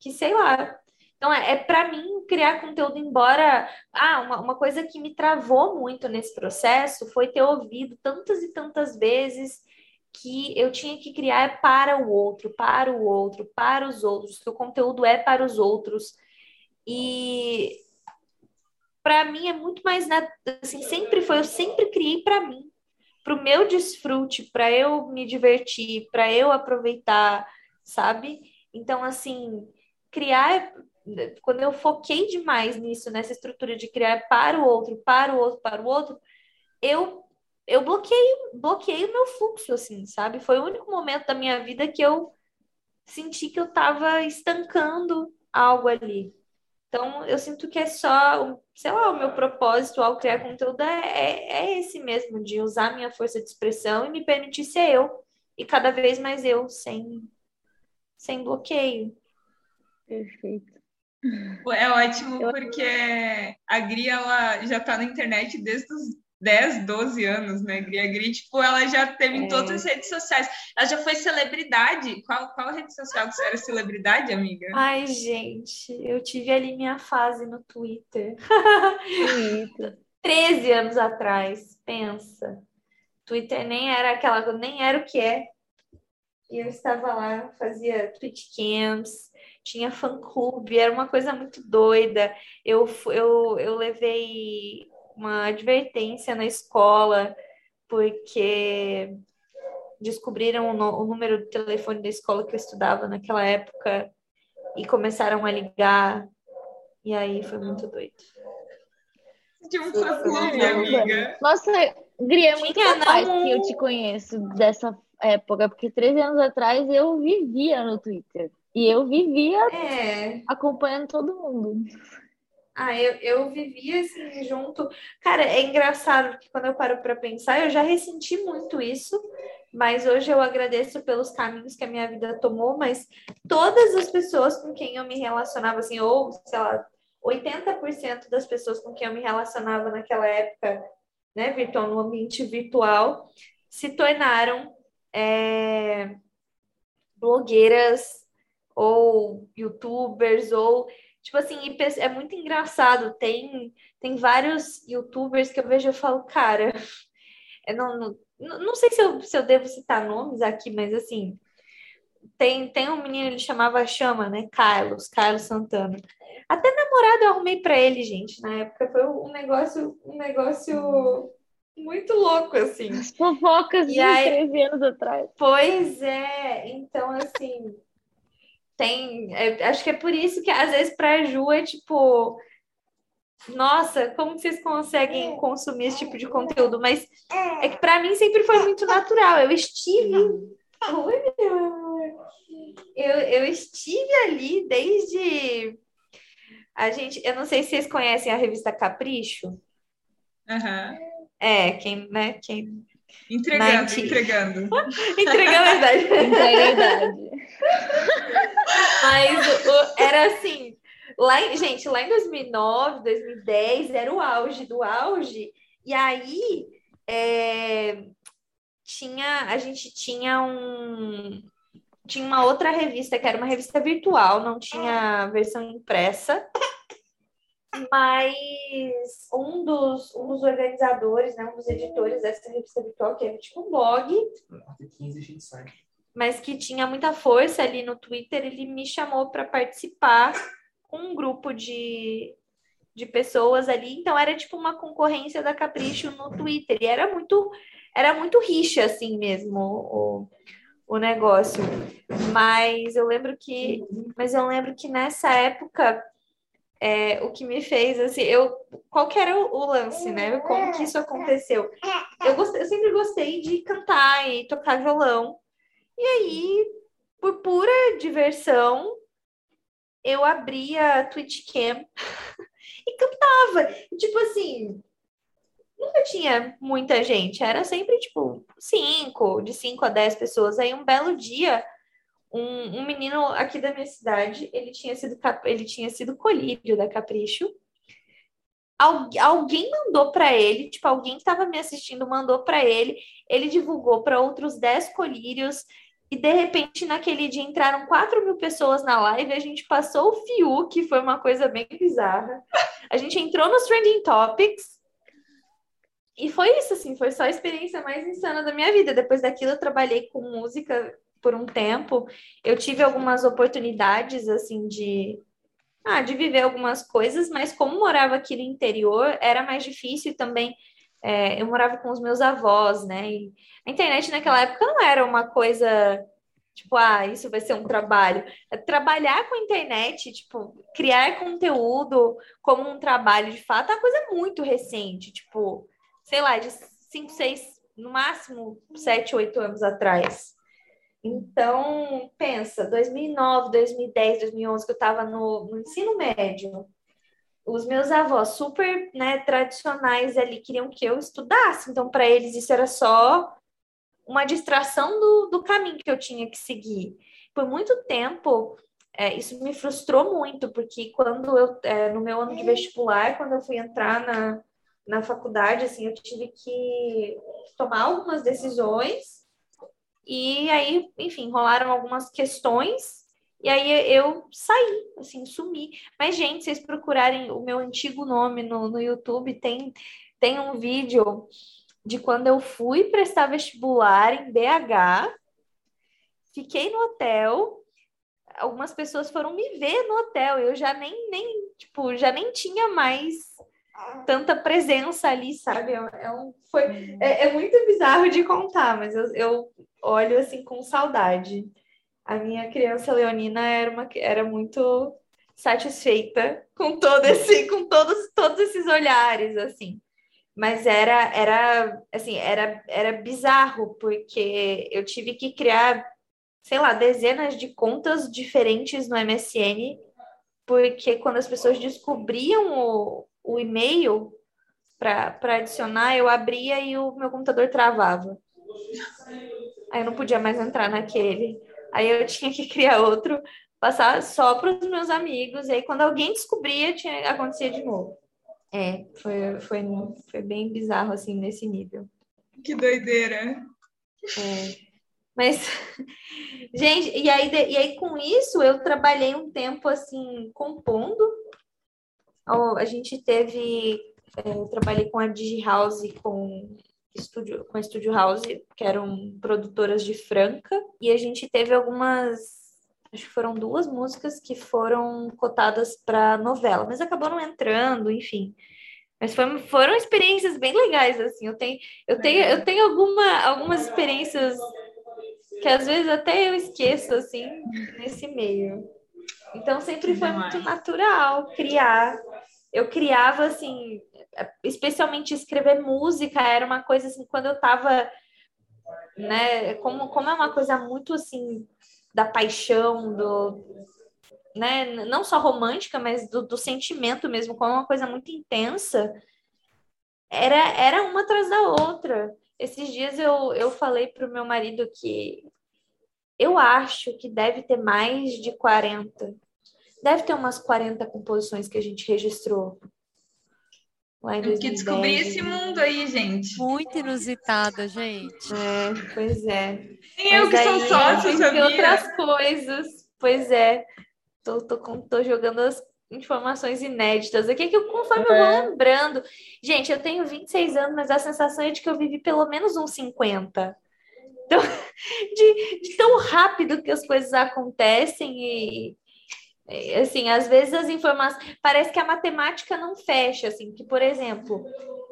que sei lá. Então, é, é para mim criar conteúdo, embora. Ah, uma, uma coisa que me travou muito nesse processo foi ter ouvido tantas e tantas vezes que eu tinha que criar para o outro, para o outro, para os outros, que o conteúdo é para os outros. E para mim é muito mais assim, sempre foi, eu sempre criei para mim, para o meu desfrute, para eu me divertir, para eu aproveitar, sabe? Então assim, criar quando eu foquei demais nisso, nessa estrutura de criar para o outro, para o outro, para o outro, eu eu bloqueei, bloqueei o meu fluxo, assim, sabe? Foi o único momento da minha vida que eu senti que eu estava estancando algo ali. Então, eu sinto que é só, sei lá, o meu propósito ao criar conteúdo é, é, é esse mesmo, de usar minha força de expressão e me permitir ser eu. E cada vez mais eu, sem, sem bloqueio. Perfeito. É ótimo porque a Gri ela já está na internet desde os 10, 12 anos, né, Gri? A Gri, tipo, ela já teve em todas as é. redes sociais. Ela já foi celebridade. Qual, qual rede social que você era celebridade, amiga? Ai, gente, eu tive ali minha fase no Twitter. Twitter. <laughs> 13 anos atrás, pensa. Twitter nem era aquela, nem era o que é. E eu estava lá, fazia tweet camps, tinha fã-clube, era uma coisa muito doida. Eu, eu, eu levei uma advertência na escola, porque descobriram o, o número do telefone da escola que eu estudava naquela época e começaram a ligar. E aí foi muito doido. De um fã-clube, amiga. Nossa, Gri, é muito capaz não... que eu te conheço dessa época, porque 13 anos atrás eu vivia no Twitter. E eu vivia é. acompanhando todo mundo. Ah, eu, eu vivia assim junto. Cara, é engraçado que quando eu paro para pensar, eu já ressenti muito isso, mas hoje eu agradeço pelos caminhos que a minha vida tomou. Mas todas as pessoas com quem eu me relacionava, assim, ou sei lá, 80% das pessoas com quem eu me relacionava naquela época, né, virtual, no ambiente virtual, se tornaram é, blogueiras ou youtubers ou tipo assim é muito engraçado tem tem vários youtubers que eu vejo e falo cara eu não, não, não sei se eu, se eu devo citar nomes aqui mas assim tem, tem um menino ele chamava chama né Carlos Carlos Santana até namorado eu arrumei para ele gente na época foi um negócio um negócio muito louco, assim. As fofocas e de aí... 13 anos atrás. Pois é, então assim, tem. É, acho que é por isso que às vezes pra Ju é tipo. Nossa, como vocês conseguem consumir esse tipo de conteúdo? Mas é que para mim sempre foi muito natural. Eu estive. Oi, meu amor. Eu, eu estive ali desde. A gente, eu não sei se vocês conhecem a revista Capricho. Uhum. É, quem, né? Quem... Entregando, 90... entregando. <laughs> entregando a verdade. Entrega a verdade. <laughs> Mas o, era assim, lá, gente, lá em 2009, 2010, era o auge do auge. E aí, é, tinha, a gente tinha um, tinha uma outra revista que era uma revista virtual, não tinha versão impressa. Mas um dos, um dos organizadores, né, um dos editores dessa revista virtual, que é tipo um blog. Até 15 a gente. Mas que tinha muita força ali no Twitter, ele me chamou para participar com um grupo de, de pessoas ali. Então era tipo uma concorrência da Capricho no Twitter. E era muito, era muito rixa, assim mesmo, o, o negócio. Mas eu lembro que. Mas eu lembro que nessa época é, o que me fez assim, eu qual que era o, lance, né? Como que isso aconteceu? Eu, gostei, eu sempre gostei de cantar e tocar violão. E aí, por pura diversão, eu abria a Twitch Cam <laughs> e cantava. Tipo assim, nunca tinha muita gente, era sempre tipo cinco, de cinco a dez pessoas. Aí um belo dia um, um menino aqui da minha cidade, ele tinha sido, ele tinha sido colírio da Capricho. Algu alguém mandou para ele, tipo, alguém que estava me assistindo mandou para ele, ele divulgou para outros 10 colírios E de repente, naquele dia, entraram 4 mil pessoas na live, a gente passou o fio, que foi uma coisa bem bizarra. A gente entrou nos Trending Topics. E foi isso, assim, foi só a experiência mais insana da minha vida. Depois daquilo, eu trabalhei com música por um tempo. Eu tive algumas oportunidades, assim, de, ah, de viver algumas coisas, mas como morava aqui no interior, era mais difícil também é, eu morava com os meus avós, né? E a internet naquela época não era uma coisa tipo, ah, isso vai ser um trabalho. É trabalhar com internet, tipo, criar conteúdo como um trabalho de fato é uma coisa muito recente, tipo, sei lá, de 5, 6, no máximo 7, 8 anos atrás. Então, pensa, 2009, 2010, 2011, que eu estava no, no ensino médio, os meus avós super né, tradicionais ali queriam que eu estudasse, então para eles isso era só uma distração do, do caminho que eu tinha que seguir. Por muito tempo, é, isso me frustrou muito, porque quando eu, é, no meu ano de vestibular, quando eu fui entrar na, na faculdade, assim, eu tive que tomar algumas decisões, e aí, enfim, rolaram algumas questões e aí eu saí, assim, sumi. Mas, gente, vocês procurarem o meu antigo nome no, no YouTube, tem, tem um vídeo de quando eu fui prestar vestibular em BH, fiquei no hotel, algumas pessoas foram me ver no hotel, eu já nem, nem tipo, já nem tinha mais tanta presença ali, sabe? É, é um, foi, é, é, muito bizarro de contar, mas eu, eu olho assim com saudade a minha criança leonina era, uma, era muito satisfeita <laughs> com todo esse, com todos, todos esses olhares, assim. Mas era, era, assim, era, era bizarro, porque eu tive que criar, sei lá, dezenas de contas diferentes no MSN, porque quando as pessoas descobriam o, o e-mail para adicionar, eu abria e o meu computador travava. Aí eu não podia mais entrar naquele. Aí eu tinha que <laughs> criar outro, passar só para os meus amigos, e aí quando alguém descobria, tinha acontecia de novo. É, foi, foi, foi bem bizarro, assim, nesse nível. Que doideira! É. Mas, <laughs> gente, e aí, e aí com isso eu trabalhei um tempo, assim, compondo. A gente teve, é, eu trabalhei com a Digi House, com estúdio, com a Studio House, que eram produtoras de Franca, e a gente teve algumas, acho que foram duas músicas que foram cotadas para novela, mas acabou não entrando, enfim. Mas foi, foram experiências bem legais, assim. Eu tenho, eu tenho, eu tenho alguma, algumas experiências que às vezes até eu esqueço, assim, nesse meio. Então sempre foi muito natural criar. Eu criava, assim, especialmente escrever música era uma coisa assim, quando eu estava né, como, como é uma coisa muito assim da paixão, do né, não só romântica, mas do, do sentimento mesmo, como uma coisa muito intensa, era, era uma atrás da outra. Esses dias eu, eu falei para o meu marido que eu acho que deve ter mais de 40. Deve ter umas 40 composições que a gente registrou Lá em 2010. que descobri esse mundo aí, gente. Muito inusitada, gente. É, pois é. Nem eu que sou sócio, sabia? outras coisas. Pois é. Tô, tô, tô jogando as informações inéditas aqui que eu, conforme é. eu vou é. lembrando. Gente, eu tenho 26 anos, mas a sensação é de que eu vivi pelo menos uns 50. Então, <laughs> de, de tão rápido que as coisas acontecem e, assim, às vezes as informações. Parece que a matemática não fecha, assim, que, por exemplo,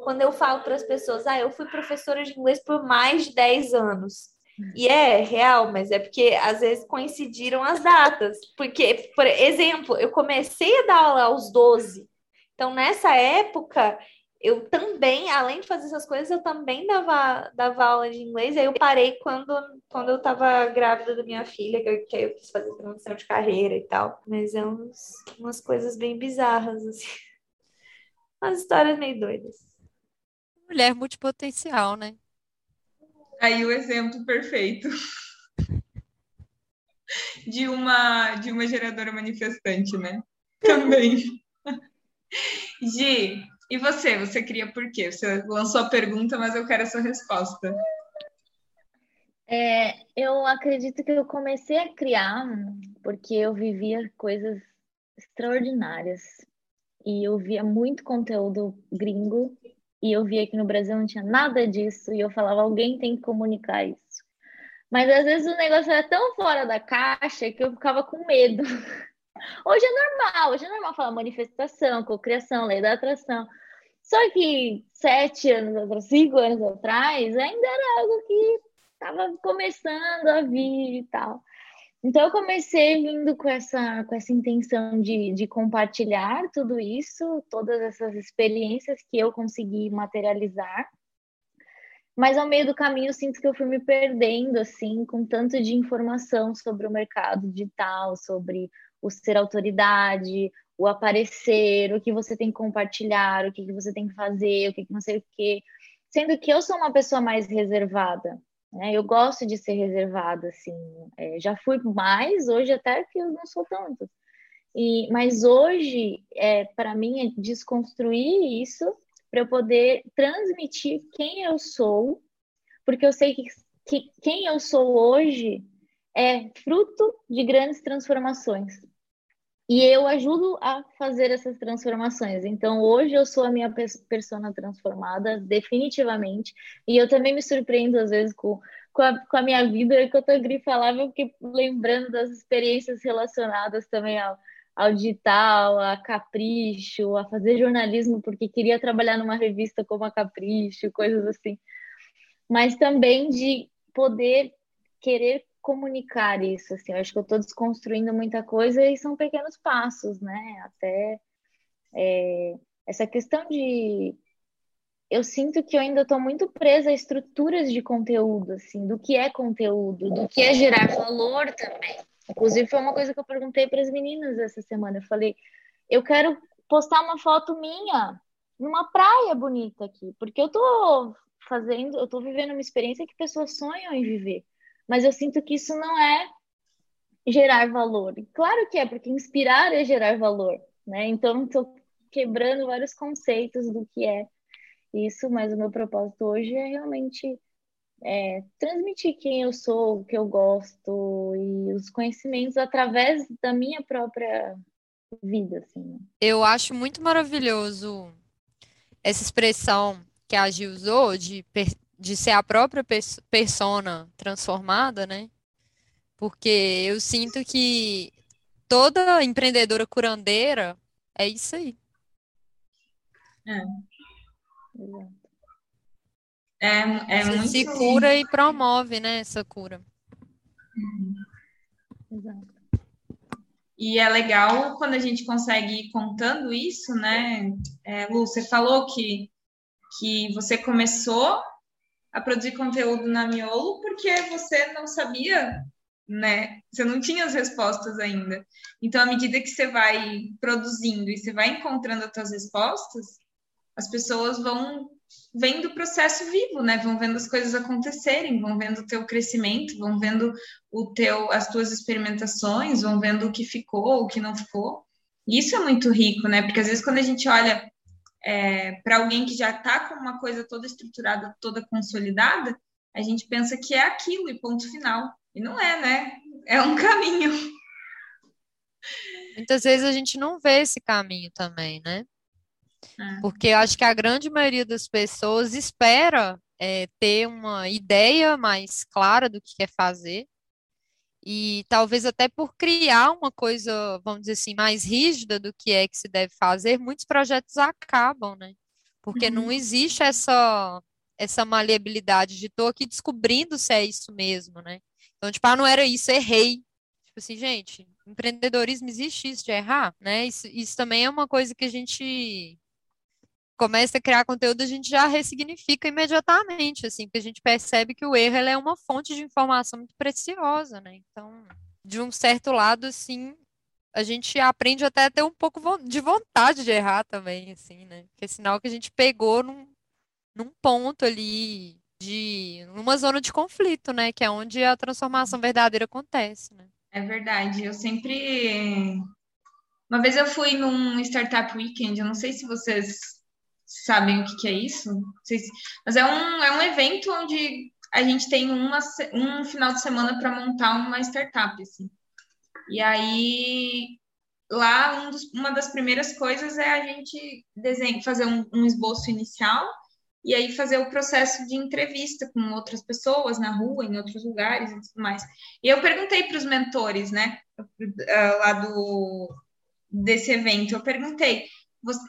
quando eu falo para as pessoas, ah, eu fui professora de inglês por mais de 10 anos. E é real, mas é porque às vezes coincidiram as datas. Porque, por exemplo, eu comecei a dar aula aos 12. Então, nessa época, eu também, além de fazer essas coisas, eu também dava, dava aula de inglês. Aí eu parei quando, quando eu estava grávida da minha filha, que eu, que eu quis fazer transição de carreira e tal. Mas é uns, umas coisas bem bizarras, assim. <laughs> Umas histórias meio doidas. Mulher multipotencial, né? Aí o exemplo perfeito <laughs> de uma de uma geradora manifestante, né? Também. <laughs> Gi, e você? Você queria por quê? Você lançou a pergunta, mas eu quero a sua resposta. É, eu acredito que eu comecei a criar porque eu vivia coisas extraordinárias e eu via muito conteúdo gringo e eu via que no Brasil não tinha nada disso e eu falava alguém tem que comunicar isso. Mas às vezes o negócio era tão fora da caixa que eu ficava com medo. <laughs> Hoje é normal, hoje é normal falar manifestação, cocriação, lei da atração. Só que sete anos atrás, cinco anos atrás, ainda era algo que estava começando a vir e tal. Então eu comecei vindo com essa, com essa intenção de, de compartilhar tudo isso, todas essas experiências que eu consegui materializar. Mas ao meio do caminho eu sinto que eu fui me perdendo assim, com tanto de informação sobre o mercado digital, sobre o ser autoridade, o aparecer, o que você tem que compartilhar, o que, que você tem que fazer, o que, que não sei o quê. Sendo que eu sou uma pessoa mais reservada. Né? Eu gosto de ser reservada, assim. É, já fui mais, hoje até que eu não sou tanto. E, mas hoje, é, para mim, é desconstruir isso para eu poder transmitir quem eu sou, porque eu sei que, que quem eu sou hoje é fruto de grandes transformações. E eu ajudo a fazer essas transformações. Então, hoje eu sou a minha persona transformada, definitivamente. E eu também me surpreendo, às vezes, com, com, a, com a minha vida. Enquanto a Gri falava, eu fiquei lembrando das experiências relacionadas também ao, ao digital, a Capricho, a fazer jornalismo, porque queria trabalhar numa revista como a Capricho, coisas assim. Mas também de poder querer comunicar isso, assim, eu acho que eu estou desconstruindo muita coisa e são pequenos passos, né, até é, essa questão de eu sinto que eu ainda estou muito presa a estruturas de conteúdo, assim, do que é conteúdo, do que é gerar valor também. Inclusive, foi uma coisa que eu perguntei para as meninas essa semana. Eu falei, eu quero postar uma foto minha numa praia bonita aqui, porque eu tô fazendo, eu tô vivendo uma experiência que pessoas sonham em viver mas eu sinto que isso não é gerar valor. Claro que é, porque inspirar é gerar valor, né? Então, estou quebrando vários conceitos do que é isso, mas o meu propósito hoje é realmente é, transmitir quem eu sou, o que eu gosto e os conhecimentos através da minha própria vida, assim. Né? Eu acho muito maravilhoso essa expressão que a Gil usou de de ser a própria persona transformada, né? Porque eu sinto que toda empreendedora curandeira é isso aí. É. É, é Você muito... se cura e promove, né, essa cura. Uhum. Exato. E é legal quando a gente consegue ir contando isso, né? É, Lu, você falou que, que você começou a produzir conteúdo na Miolo porque você não sabia, né? Você não tinha as respostas ainda. Então, à medida que você vai produzindo e você vai encontrando as suas respostas, as pessoas vão vendo o processo vivo, né? Vão vendo as coisas acontecerem, vão vendo o teu crescimento, vão vendo o teu, as tuas experimentações, vão vendo o que ficou, o que não ficou. Isso é muito rico, né? Porque às vezes quando a gente olha é, para alguém que já está com uma coisa toda estruturada, toda consolidada, a gente pensa que é aquilo e ponto final. E não é, né? É um caminho. Muitas vezes a gente não vê esse caminho também, né? É. Porque eu acho que a grande maioria das pessoas espera é, ter uma ideia mais clara do que quer fazer, e talvez até por criar uma coisa, vamos dizer assim, mais rígida do que é que se deve fazer, muitos projetos acabam, né? Porque uhum. não existe essa essa maleabilidade de estou aqui descobrindo se é isso mesmo, né? Então, tipo, ah, não era isso, errei. Tipo assim, gente, empreendedorismo existe isso de errar, né? Isso, isso também é uma coisa que a gente começa a criar conteúdo, a gente já ressignifica imediatamente, assim, porque a gente percebe que o erro é uma fonte de informação muito preciosa, né? Então, de um certo lado, assim, a gente aprende até a ter um pouco de vontade de errar também, assim, né? Que é sinal que a gente pegou num, num ponto ali de numa zona de conflito, né? Que é onde a transformação verdadeira acontece, né? É verdade. Eu sempre uma vez eu fui num Startup Weekend, eu não sei se vocês sabem o que, que é isso, mas é um, é um evento onde a gente tem uma, um final de semana para montar uma startup, assim. E aí, lá, um dos, uma das primeiras coisas é a gente desenhar, fazer um, um esboço inicial e aí fazer o processo de entrevista com outras pessoas na rua, em outros lugares e tudo mais. E eu perguntei para os mentores, né, lá do desse evento, eu perguntei,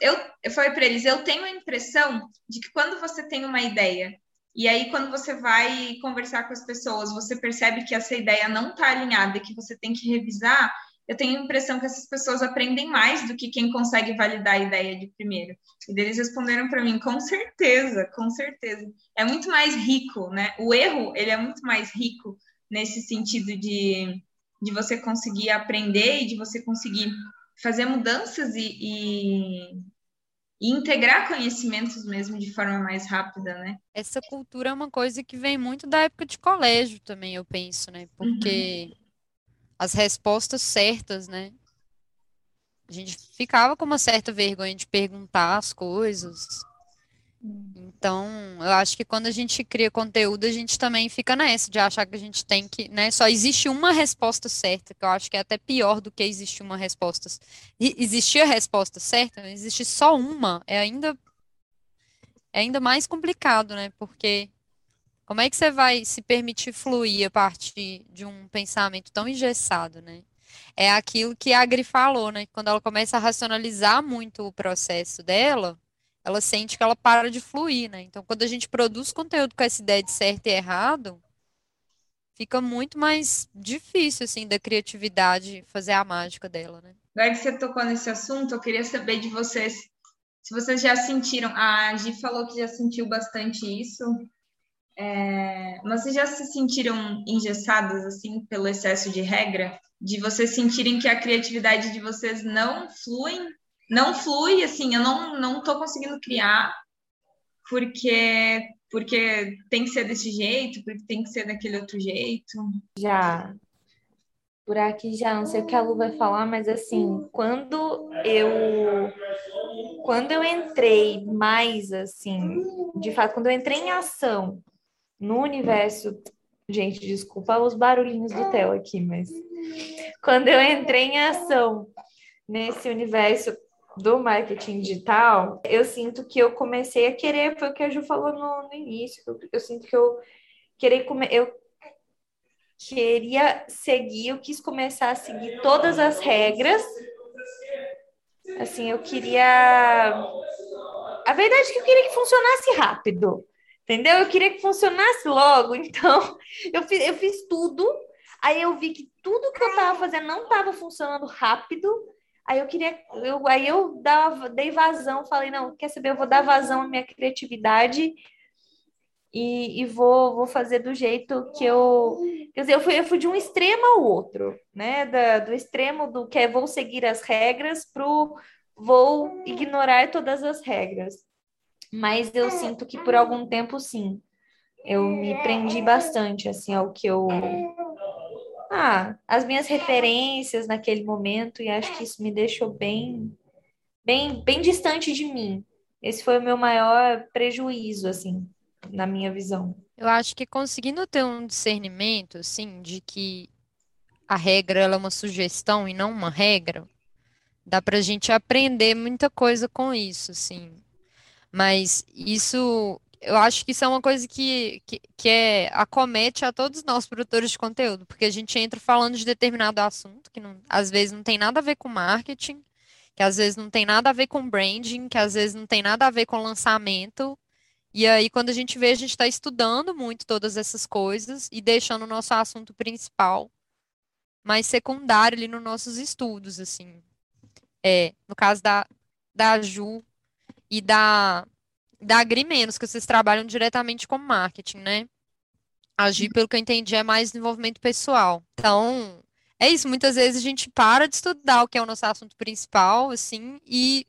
eu, eu falei para eles, eu tenho a impressão de que quando você tem uma ideia e aí quando você vai conversar com as pessoas, você percebe que essa ideia não está alinhada e que você tem que revisar, eu tenho a impressão que essas pessoas aprendem mais do que quem consegue validar a ideia de primeiro. E eles responderam para mim, com certeza, com certeza. É muito mais rico, né? O erro, ele é muito mais rico nesse sentido de, de você conseguir aprender e de você conseguir fazer mudanças e, e, e integrar conhecimentos mesmo de forma mais rápida, né? Essa cultura é uma coisa que vem muito da época de colégio também, eu penso, né? Porque... Uhum as respostas certas, né? A gente ficava com uma certa vergonha de perguntar as coisas. Então, eu acho que quando a gente cria conteúdo, a gente também fica nessa de achar que a gente tem que, né? Só existe uma resposta certa, que eu acho que é até pior do que existir uma resposta. Existir a resposta certa, existe só uma, é ainda é ainda mais complicado, né? Porque como é que você vai se permitir fluir a partir de um pensamento tão engessado, né? É aquilo que a Agri falou, né? Quando ela começa a racionalizar muito o processo dela, ela sente que ela para de fluir, né? Então, quando a gente produz conteúdo com essa ideia de certo e errado, fica muito mais difícil, assim, da criatividade fazer a mágica dela, né? Agora que você tocou nesse assunto, eu queria saber de vocês se vocês já sentiram. A Gi falou que já sentiu bastante isso. É, mas vocês já se sentiram engessadas assim pelo excesso de regra? De vocês sentirem que a criatividade de vocês não flui? Não flui, assim, eu não, não tô conseguindo criar porque porque tem que ser desse jeito, porque tem que ser daquele outro jeito. Já. Por aqui já, não sei o que a Lu vai falar, mas assim, quando eu quando eu entrei mais assim, de fato, quando eu entrei em ação no universo. Gente, desculpa os barulhinhos do Theo aqui, mas quando eu entrei em ação nesse universo do marketing digital, eu sinto que eu comecei a querer, foi o que a Ju falou no, no início, eu, eu, sinto que eu querer eu queria seguir, eu quis começar a seguir todas as regras. Assim, eu queria a verdade é que eu queria que funcionasse rápido. Entendeu? Eu queria que funcionasse logo, então <laughs> eu fiz, eu fiz tudo. Aí eu vi que tudo que eu estava fazendo não estava funcionando rápido. Aí eu queria, eu, aí eu dava, dei vazão, falei, não, quer saber, eu vou dar vazão à minha criatividade e, e vou, vou fazer do jeito que eu. Quer dizer, eu fui, eu fui de um extremo ao outro, né? Da, do extremo do que é vou seguir as regras pro vou ignorar todas as regras mas eu sinto que por algum tempo sim. Eu me prendi bastante assim ao que eu ah, as minhas referências naquele momento e acho que isso me deixou bem bem bem distante de mim. Esse foi o meu maior prejuízo assim, na minha visão. Eu acho que conseguindo ter um discernimento assim de que a regra é uma sugestão e não uma regra, dá para a gente aprender muita coisa com isso, assim. Mas isso, eu acho que isso é uma coisa que, que, que é, acomete a todos nós, produtores de conteúdo, porque a gente entra falando de determinado assunto, que não, às vezes não tem nada a ver com marketing, que às vezes não tem nada a ver com branding, que às vezes não tem nada a ver com lançamento. E aí, quando a gente vê, a gente está estudando muito todas essas coisas e deixando o nosso assunto principal mais secundário ali nos nossos estudos, assim. É, no caso da, da Ju, e da, da Agrimenos, que vocês trabalham diretamente com marketing, né? Agir, pelo que eu entendi, é mais desenvolvimento pessoal. Então, é isso. Muitas vezes a gente para de estudar o que é o nosso assunto principal, assim, e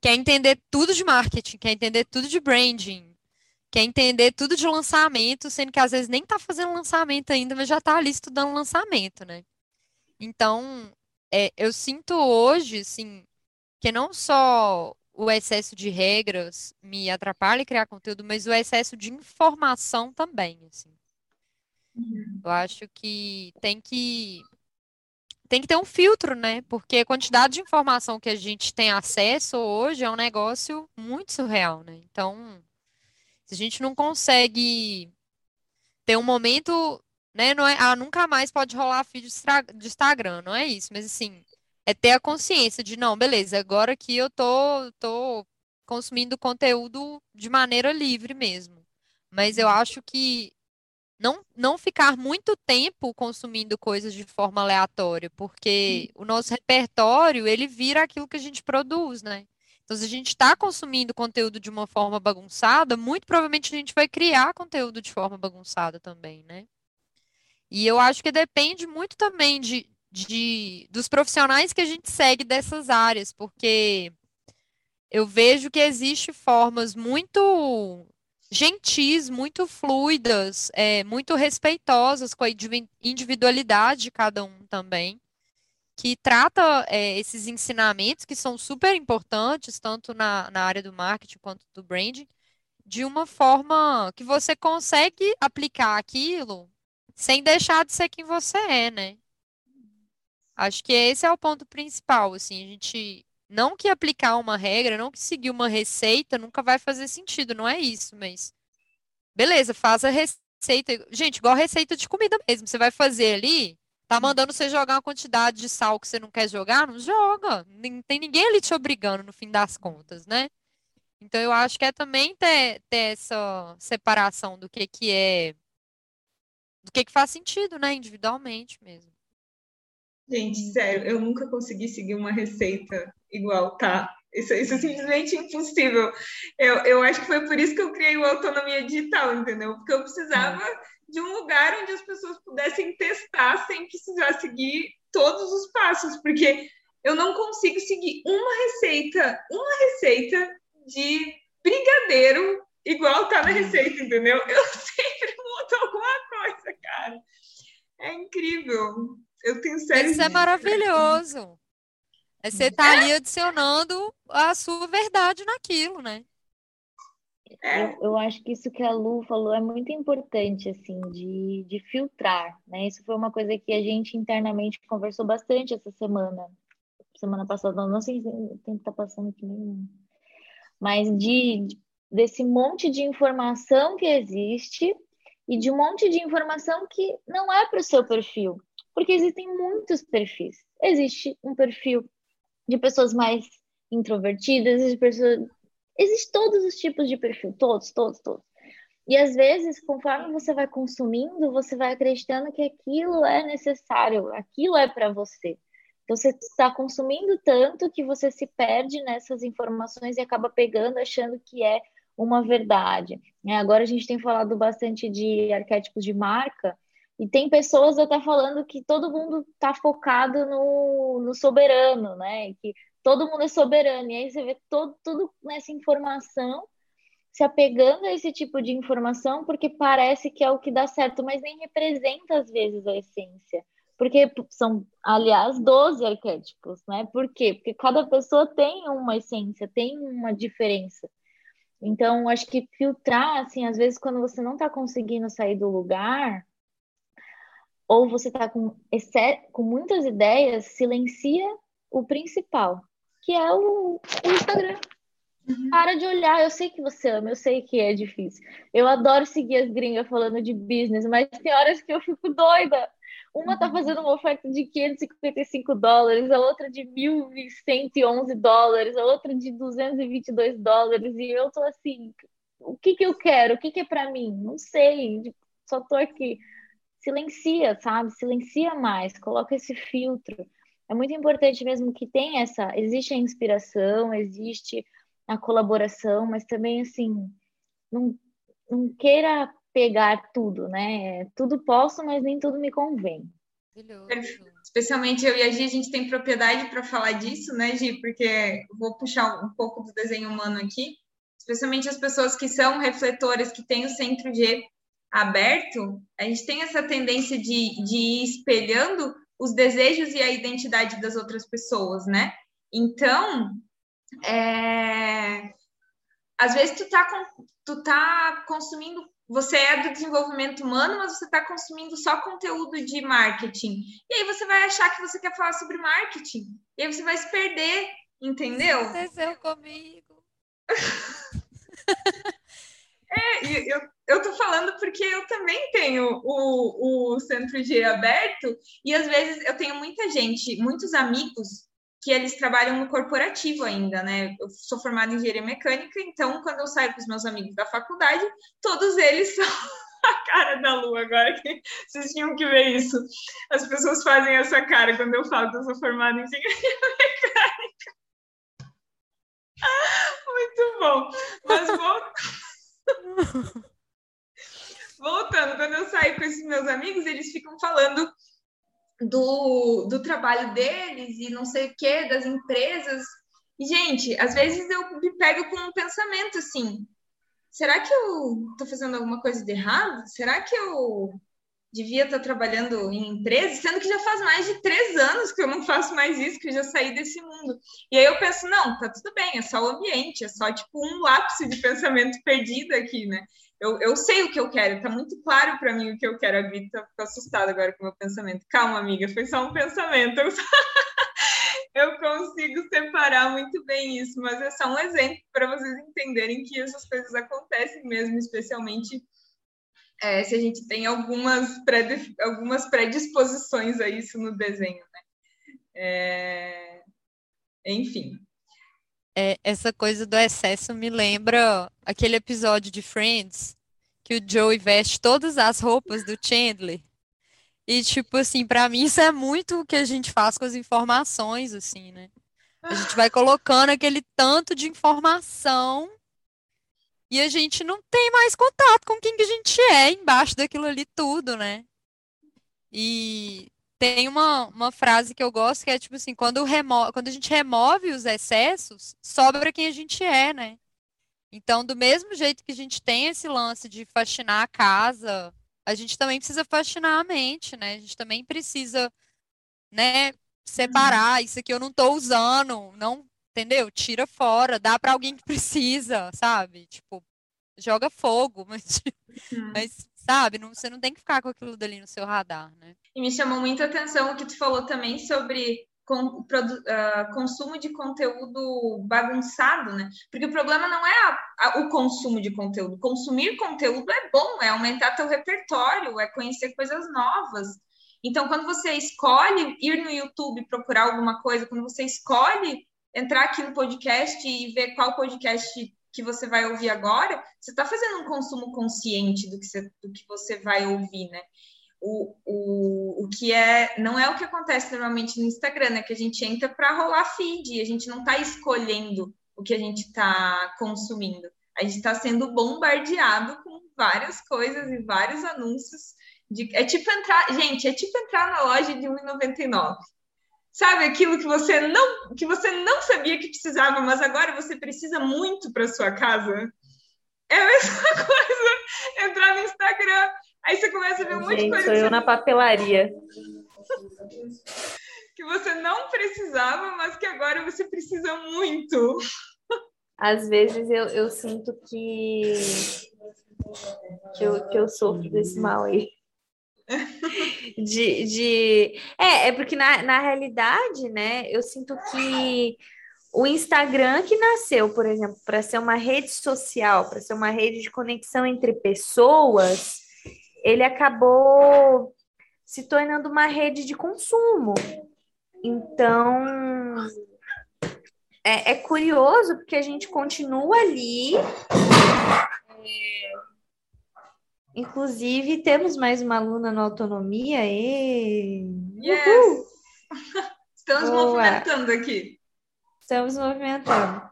quer entender tudo de marketing, quer entender tudo de branding, quer entender tudo de lançamento, sendo que às vezes nem está fazendo lançamento ainda, mas já está ali estudando lançamento, né? Então, é, eu sinto hoje, assim, que não só o excesso de regras me atrapalha em criar conteúdo, mas o excesso de informação também, assim. Uhum. Eu acho que tem que tem que ter um filtro, né? Porque a quantidade de informação que a gente tem acesso hoje é um negócio muito surreal, né? Então, se a gente não consegue ter um momento, né? Não é, ah, nunca mais pode rolar feed de Instagram, não é isso, mas assim, é ter a consciência de, não, beleza, agora que eu tô, tô consumindo conteúdo de maneira livre mesmo. Mas eu acho que não, não ficar muito tempo consumindo coisas de forma aleatória, porque o nosso repertório, ele vira aquilo que a gente produz, né? Então, se a gente está consumindo conteúdo de uma forma bagunçada, muito provavelmente a gente vai criar conteúdo de forma bagunçada também, né? E eu acho que depende muito também de, de dos profissionais que a gente segue dessas áreas, porque eu vejo que existe formas muito gentis, muito fluidas, é, muito respeitosas com a individualidade de cada um também, que trata é, esses ensinamentos que são super importantes, tanto na, na área do marketing quanto do branding, de uma forma que você consegue aplicar aquilo sem deixar de ser quem você é, né? Acho que esse é o ponto principal, assim, a gente não que aplicar uma regra, não que seguir uma receita nunca vai fazer sentido, não é isso, mas beleza, faz a receita. Gente, igual receita de comida mesmo, você vai fazer ali, tá mandando você jogar uma quantidade de sal que você não quer jogar, não joga. Não tem ninguém ali te obrigando no fim das contas, né? Então eu acho que é também ter, ter essa separação do que que é do que que faz sentido, né, individualmente mesmo. Gente, sério, eu nunca consegui seguir uma receita igual, tá? Isso, isso é simplesmente impossível. Eu, eu acho que foi por isso que eu criei o Autonomia Digital, entendeu? Porque eu precisava de um lugar onde as pessoas pudessem testar sem precisar seguir todos os passos, porque eu não consigo seguir uma receita, uma receita de brigadeiro igual tá na receita, entendeu? Eu <laughs> sempre mudo alguma coisa, cara. É incrível. Eu tenho. Isso é maravilhoso. É você tá ali adicionando a sua verdade naquilo, né? É. Eu, eu, acho que isso que a Lu falou é muito importante, assim, de, de filtrar, né? Isso foi uma coisa que a gente internamente conversou bastante essa semana. Semana passada, não sei se o tempo tá passando aqui mesmo. Mas de, de, desse monte de informação que existe e de um monte de informação que não é para o seu perfil porque existem muitos perfis. Existe um perfil de pessoas mais introvertidas, existe, pessoas... existe todos os tipos de perfil, todos, todos, todos. E às vezes, conforme você vai consumindo, você vai acreditando que aquilo é necessário, aquilo é para você. Então, você está consumindo tanto que você se perde nessas informações e acaba pegando, achando que é uma verdade. É, agora a gente tem falado bastante de arquétipos de marca, e tem pessoas até falando que todo mundo está focado no, no soberano, né? Que todo mundo é soberano. E aí você vê todo, tudo nessa informação, se apegando a esse tipo de informação, porque parece que é o que dá certo, mas nem representa, às vezes, a essência. Porque são, aliás, 12 arquétipos, né? Por quê? Porque cada pessoa tem uma essência, tem uma diferença. Então, acho que filtrar, assim, às vezes, quando você não está conseguindo sair do lugar ou você está com, com muitas ideias, silencia o principal, que é o, o Instagram. Uhum. Para de olhar, eu sei que você ama, eu sei que é difícil. Eu adoro seguir as gringas falando de business, mas tem horas que eu fico doida. Uma tá uhum. fazendo uma oferta de 555 dólares, a outra de 1.111 dólares, a outra de 222 dólares, e eu tô assim, o que que eu quero? O que que é para mim? Não sei, só tô aqui silencia, sabe? Silencia mais, coloca esse filtro. É muito importante mesmo que tenha essa, existe a inspiração, existe a colaboração, mas também assim, não, não queira pegar tudo, né? Tudo posso, mas nem tudo me convém. Especialmente eu e a Gi, a gente tem propriedade para falar disso, né, Gi? Porque vou puxar um pouco do desenho humano aqui. Especialmente as pessoas que são refletores, que têm o centro G aberto, a gente tem essa tendência de, de ir espelhando os desejos e a identidade das outras pessoas, né? Então, é... às vezes tu tá, tu tá consumindo você é do desenvolvimento humano, mas você está consumindo só conteúdo de marketing. E aí você vai achar que você quer falar sobre marketing. E aí você vai se perder, entendeu? Isso aconteceu comigo. <laughs> é, eu, eu tô falando porque eu também tenho o, o centro de aberto, e às vezes eu tenho muita gente, muitos amigos que eles trabalham no corporativo ainda, né? Eu sou formada em engenharia mecânica, então quando eu saio com os meus amigos da faculdade, todos eles <laughs> são a cara da lua agora que vocês tinham que ver isso. As pessoas fazem essa cara quando eu falo que eu sou formada em engenharia mecânica. <laughs> Muito bom. Mas <laughs> voltando, quando eu saio com esses meus amigos, eles ficam falando do, do trabalho deles e não sei o que, das empresas. E, gente, às vezes eu me pego com um pensamento assim: será que eu estou fazendo alguma coisa de errado? Será que eu devia estar trabalhando em empresa? Sendo que já faz mais de três anos que eu não faço mais isso, que eu já saí desse mundo. E aí eu penso: não, tá tudo bem, é só o ambiente, é só tipo um lápis de pensamento perdido aqui, né? Eu, eu sei o que eu quero, tá muito claro para mim o que eu quero. A Vitor tá, ficou assustada agora com o meu pensamento. Calma, amiga, foi só um pensamento. Eu, <laughs> eu consigo separar muito bem isso, mas é só um exemplo para vocês entenderem que essas coisas acontecem mesmo, especialmente é, se a gente tem algumas, algumas predisposições a isso no desenho, né? É... Enfim, é, essa coisa do excesso me lembra aquele episódio de Friends que o Joey veste todas as roupas do Chandler. E, tipo assim, para mim isso é muito o que a gente faz com as informações, assim, né? A gente vai colocando aquele tanto de informação e a gente não tem mais contato com quem que a gente é embaixo daquilo ali tudo, né? E tem uma, uma frase que eu gosto que é tipo assim, quando, remo quando a gente remove os excessos, sobra quem a gente é, né? Então, do mesmo jeito que a gente tem esse lance de faxinar a casa, a gente também precisa faxinar a mente, né? A gente também precisa, né, separar, isso aqui eu não tô usando, não, entendeu? Tira fora, dá para alguém que precisa, sabe? Tipo, joga fogo, <laughs> mas, hum. mas sabe? Não, você não tem que ficar com aquilo dali no seu radar, né? E me chamou muita atenção o que tu falou também sobre com, uh, consumo de conteúdo bagunçado, né? Porque o problema não é a, a, o consumo de conteúdo. Consumir conteúdo é bom, é aumentar teu repertório, é conhecer coisas novas. Então, quando você escolhe ir no YouTube procurar alguma coisa, quando você escolhe entrar aqui no podcast e ver qual podcast que você vai ouvir agora, você está fazendo um consumo consciente do que você, do que você vai ouvir, né? O, o, o que é não é o que acontece normalmente no Instagram, né? Que a gente entra para rolar feed, a gente não está escolhendo o que a gente está consumindo. A gente está sendo bombardeado com várias coisas e vários anúncios. De, é tipo entrar, gente, é tipo entrar na loja de R$1,99. Sabe aquilo que você não que você não sabia que precisava, mas agora você precisa muito para sua casa? É a mesma <laughs> coisa entrar no Instagram. Aí você começa a ver um monte de coisa. Sou eu na papelaria. <laughs> que você não precisava, mas que agora você precisa muito. Às vezes eu, eu sinto que, que, eu, que eu sofro desse mal aí de, de... É, é porque na, na realidade, né, eu sinto que o Instagram que nasceu, por exemplo, para ser uma rede social, para ser uma rede de conexão entre pessoas, ele acabou se tornando uma rede de consumo. Então, é, é curioso porque a gente continua ali. Inclusive, temos mais uma aluna na autonomia e. Yes! <laughs> Estamos Boa. movimentando aqui. Estamos movimentando.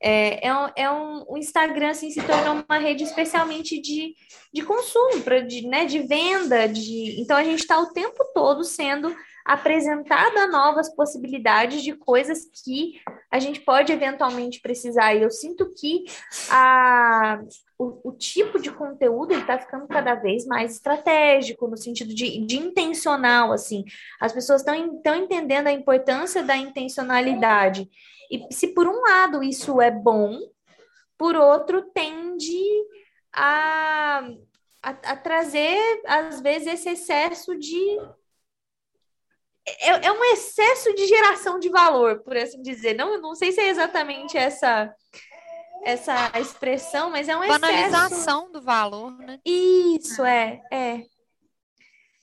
É, é, um, é um, o Instagram assim, se tornou uma rede especialmente de, de consumo, pra, de, né, de venda. De... Então, a gente está o tempo todo sendo apresentada novas possibilidades de coisas que a gente pode eventualmente precisar. E eu sinto que a, o, o tipo de conteúdo está ficando cada vez mais estratégico, no sentido de, de intencional, assim. As pessoas estão entendendo a importância da intencionalidade. E se por um lado isso é bom, por outro tende a, a, a trazer, às vezes, esse excesso de é, é, um excesso de geração de valor, por assim dizer. Não, não sei se é exatamente essa essa expressão, mas é um Banalização excesso... do valor, né? Isso, é, é.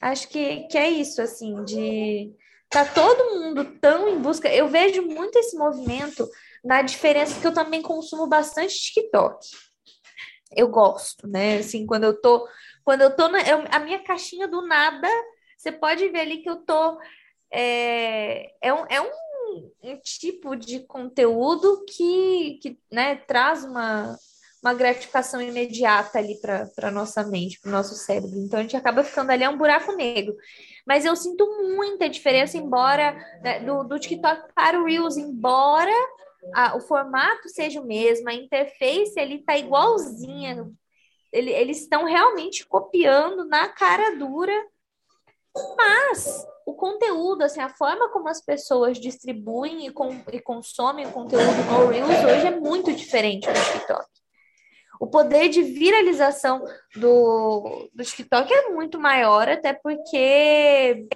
Acho que, que é isso, assim, de tá todo mundo tão em busca. Eu vejo muito esse movimento na diferença que eu também consumo bastante TikTok. Eu gosto, né? Assim, quando eu tô, quando eu tô na eu, a minha caixinha do nada, você pode ver ali que eu tô é, é um, é um, um tipo de conteúdo que, que né, traz uma, uma gratificação imediata ali para a nossa mente, para o nosso cérebro. Então a gente acaba ficando ali, é um buraco negro. Mas eu sinto muita diferença, embora né, do, do TikTok para o Reels, embora a, o formato seja o mesmo, a interface ali tá igualzinha. Ele, eles estão realmente copiando na cara dura, mas o conteúdo, assim, a forma como as pessoas distribuem e, com, e consomem o conteúdo no Reels hoje é muito diferente do TikTok. O poder de viralização do, do TikTok é muito maior, até porque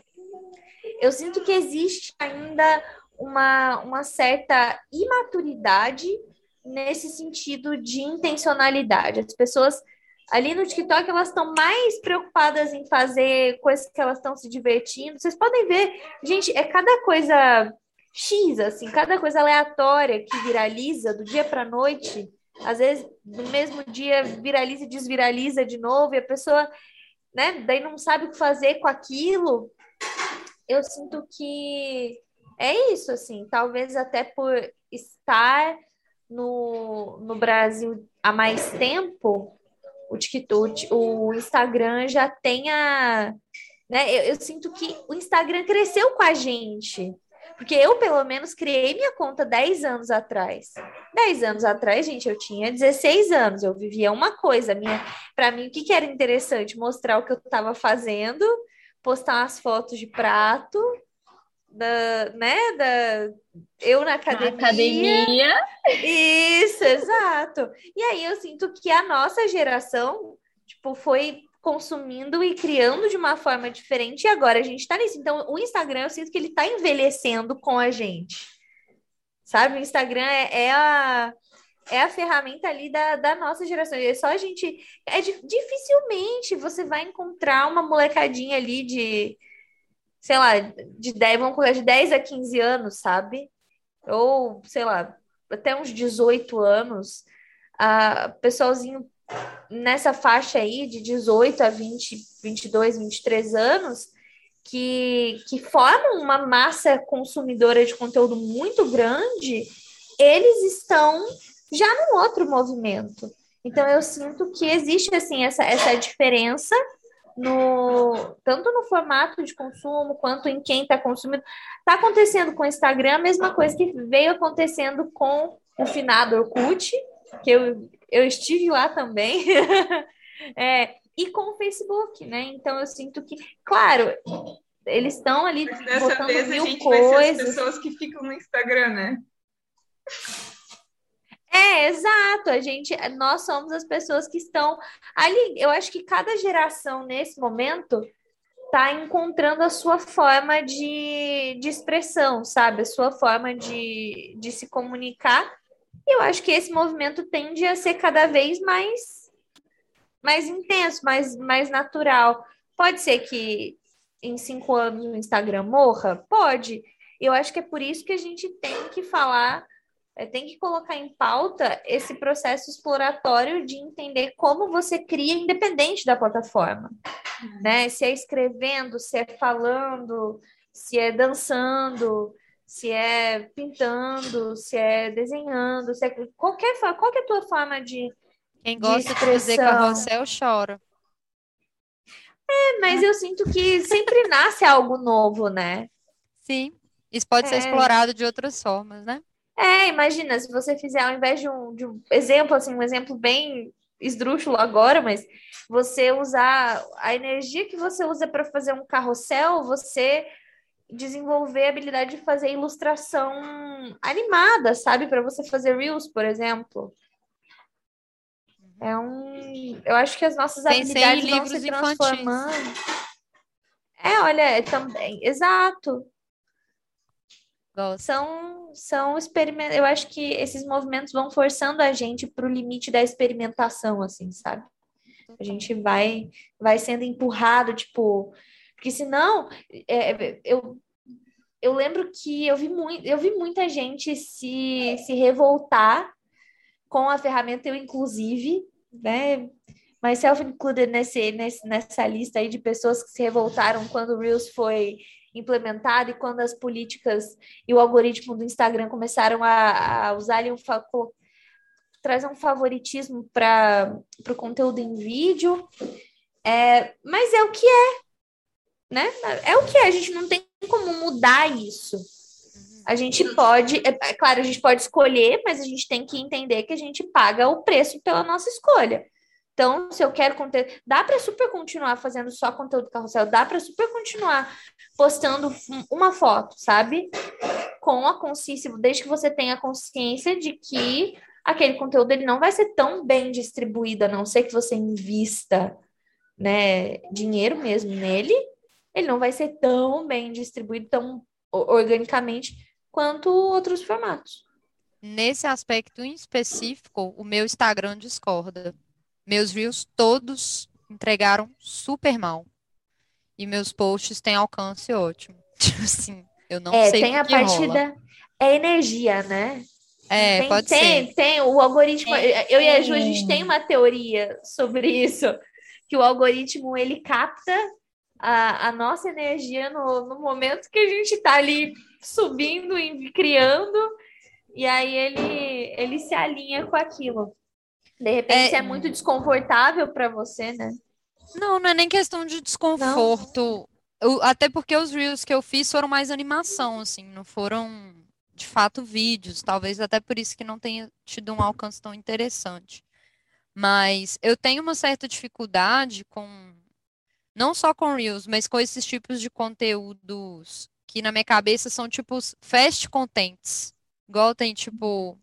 eu sinto que existe ainda uma, uma certa imaturidade nesse sentido de intencionalidade. As pessoas ali no TikTok elas estão mais preocupadas em fazer coisas que elas estão se divertindo. Vocês podem ver, gente, é cada coisa X, assim, cada coisa aleatória que viraliza do dia para noite. Às vezes, no mesmo dia, viraliza e desviraliza de novo, e a pessoa, né, daí não sabe o que fazer com aquilo. Eu sinto que é isso, assim, talvez até por estar no, no Brasil há mais tempo, o TikTok, o Instagram já tenha. Né, eu, eu sinto que o Instagram cresceu com a gente. Porque eu, pelo menos, criei minha conta 10 anos atrás. 10 anos atrás, gente, eu tinha 16 anos, eu vivia uma coisa. Minha, para mim, o que, que era interessante? Mostrar o que eu estava fazendo, postar umas fotos de prato, da, né, da eu na academia. Na academia. Isso, exato. E aí eu sinto que a nossa geração, tipo, foi consumindo e criando de uma forma diferente, e agora a gente tá nisso. Então, o Instagram, eu sinto que ele tá envelhecendo com a gente. Sabe? O Instagram é, é a é a ferramenta ali da, da nossa geração. É só a gente. É, dificilmente você vai encontrar uma molecadinha ali de sei lá, de 10, vamos colocar de 10 a 15 anos, sabe? Ou, sei lá, até uns 18 anos, a pessoalzinho nessa faixa aí de 18 a 20, 22, 23 anos, que, que formam uma massa consumidora de conteúdo muito grande, eles estão já num outro movimento. Então eu sinto que existe assim essa, essa diferença no tanto no formato de consumo quanto em quem está consumindo. Está acontecendo com o Instagram a mesma coisa que veio acontecendo com o finado Orkut, que eu, eu estive lá também, <laughs> é, e com o Facebook, né? Então eu sinto que, claro, eles estão ali Mas dessa botando vez mil a gente coisas. Vai ser as pessoas que ficam no Instagram, né? É, exato. A gente, nós somos as pessoas que estão ali. Eu acho que cada geração nesse momento está encontrando a sua forma de, de expressão, sabe? A sua forma de, de se comunicar. E eu acho que esse movimento tende a ser cada vez mais, mais intenso, mais, mais natural. Pode ser que em cinco anos o Instagram morra? Pode. Eu acho que é por isso que a gente tem que falar é, tem que colocar em pauta esse processo exploratório de entender como você cria independente da plataforma. Uhum. Né? Se é escrevendo, se é falando, se é dançando, se é pintando, se é desenhando, se é qualquer qual é a tua forma de quem gosta de, de fazer carrossel chora. É, mas eu sinto que sempre nasce algo novo, né? Sim. Isso pode é. ser explorado de outras formas, né? É, imagina, se você fizer, ao invés de um, de um exemplo, assim, um exemplo bem esdrúxulo agora, mas você usar a energia que você usa para fazer um carrossel, você desenvolver a habilidade de fazer ilustração animada, sabe? Para você fazer reels, por exemplo. É um, eu acho que as nossas Pensei habilidades vão se infantis. transformando. É, olha, é também, exato. Gosto. São, são experimentos. Eu acho que esses movimentos vão forçando a gente para o limite da experimentação, assim, sabe? A gente vai, vai sendo empurrado, tipo, porque senão é, eu, eu lembro que eu vi muito, eu vi muita gente se, se revoltar com a ferramenta, eu inclusive, né? Myself included nesse, nesse, nessa lista aí de pessoas que se revoltaram quando o Reels foi implementado e quando as políticas e o algoritmo do Instagram começaram a, a usar ali um trazer um favoritismo para o conteúdo em vídeo. É, mas é o que é, né? É o que é, a gente não tem como mudar isso. A gente pode, é, é claro, a gente pode escolher, mas a gente tem que entender que a gente paga o preço pela nossa escolha. Então, se eu quero conteúdo, dá para super continuar fazendo só conteúdo carrossel, dá para super continuar postando um- uma foto, sabe? Com a consciência, desde que você tenha consciência de que aquele conteúdo ele não vai ser tão bem distribuído, a não ser que você invista, né, dinheiro mesmo nele, ele não vai ser tão bem distribuído tão organicamente quanto outros formatos. Nesse aspecto em específico, o meu Instagram discorda. Meus reels todos entregaram super mal. E meus posts têm alcance ótimo. <laughs> Tipo assim, eu não é, sei tem o a que parte rola. da é energia, né? É, tem, pode tem, ser. tem o algoritmo. É, eu e a Ju, a gente tem uma teoria sobre isso, que o algoritmo ele capta a, a nossa energia no, no momento que a gente está ali subindo e criando, e aí ele, ele se alinha com aquilo. De repente, É- é muito desconfortável para você, né? Não, não é nem questão de desconforto. Eu- até porque os reels que eu fiz foram mais animação, assim, não foram de fato vídeos. Talvez até por isso que não tenha tido um alcance tão interessante. Mas eu tenho uma certa dificuldade com, não só com reels, mas com esses tipos de conteúdos que na minha cabeça são tipos fast contents. Igual tem tipo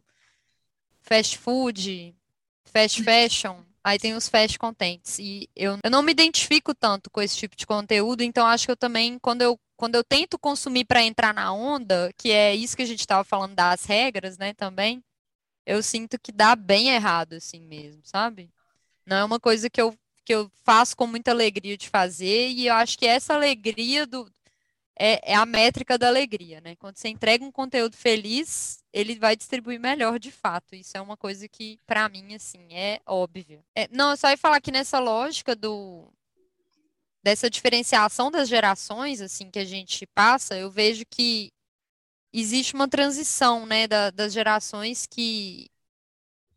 fast food, fast fashion, aí tem os fast contents. E eu, eu não me identifico tanto com esse tipo de conteúdo, então acho que eu também, quando eu, quando eu tento consumir para entrar na onda, que é isso que a gente estava falando das regras, né, também, eu sinto que dá bem errado assim mesmo, sabe? Não é uma coisa que eu, que eu faço com muita alegria de fazer, e eu acho que essa alegria do. É, é a métrica da alegria, né? Quando você entrega um conteúdo feliz, ele vai distribuir melhor de fato. Isso é uma coisa que, para mim, assim, é óbvia. É, não, só ia falar que nessa lógica do dessa diferenciação das gerações, assim, que a gente passa, eu vejo que existe uma transição, né, da- das gerações que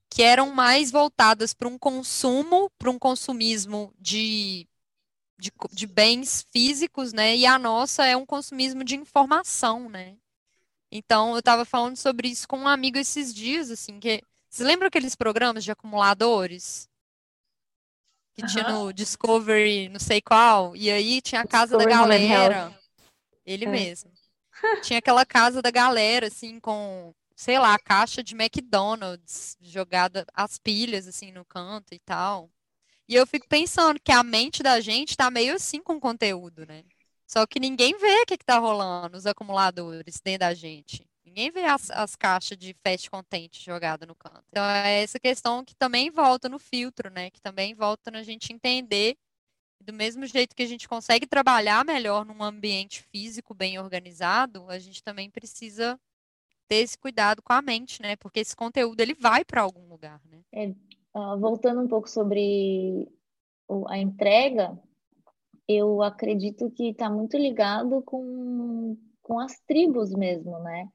que eram mais voltadas para um consumo, para um consumismo de, de, de bens físicos, né? E a nossa é um consumismo de informação, né? Então, eu estava falando sobre isso com um amigo esses dias, assim, que vocês lembram aqueles programas de acumuladores? Que tinha Aham. no Discovery, não sei qual, e aí tinha a casa da Discovery Home and galera. Ele É. mesmo. Tinha aquela casa da galera, assim, com, sei lá, caixa de McDonald's jogada as pilhas, assim, no canto e tal. E eu fico pensando que a mente da gente tá meio assim com o conteúdo, né? Só que ninguém vê o que que tá rolando, os acumuladores dentro da gente. Ninguém vê as, as caixas de fast content jogada no canto. Então é essa questão que também volta no filtro, né? Que também volta na gente entender do mesmo jeito que a gente consegue trabalhar melhor num ambiente físico bem organizado, a gente também precisa ter esse cuidado com a mente, né? Porque esse conteúdo ele vai para algum lugar, né? Ah, voltando um pouco sobre a entrega, eu acredito que está muito ligado com, com as tribos mesmo, né?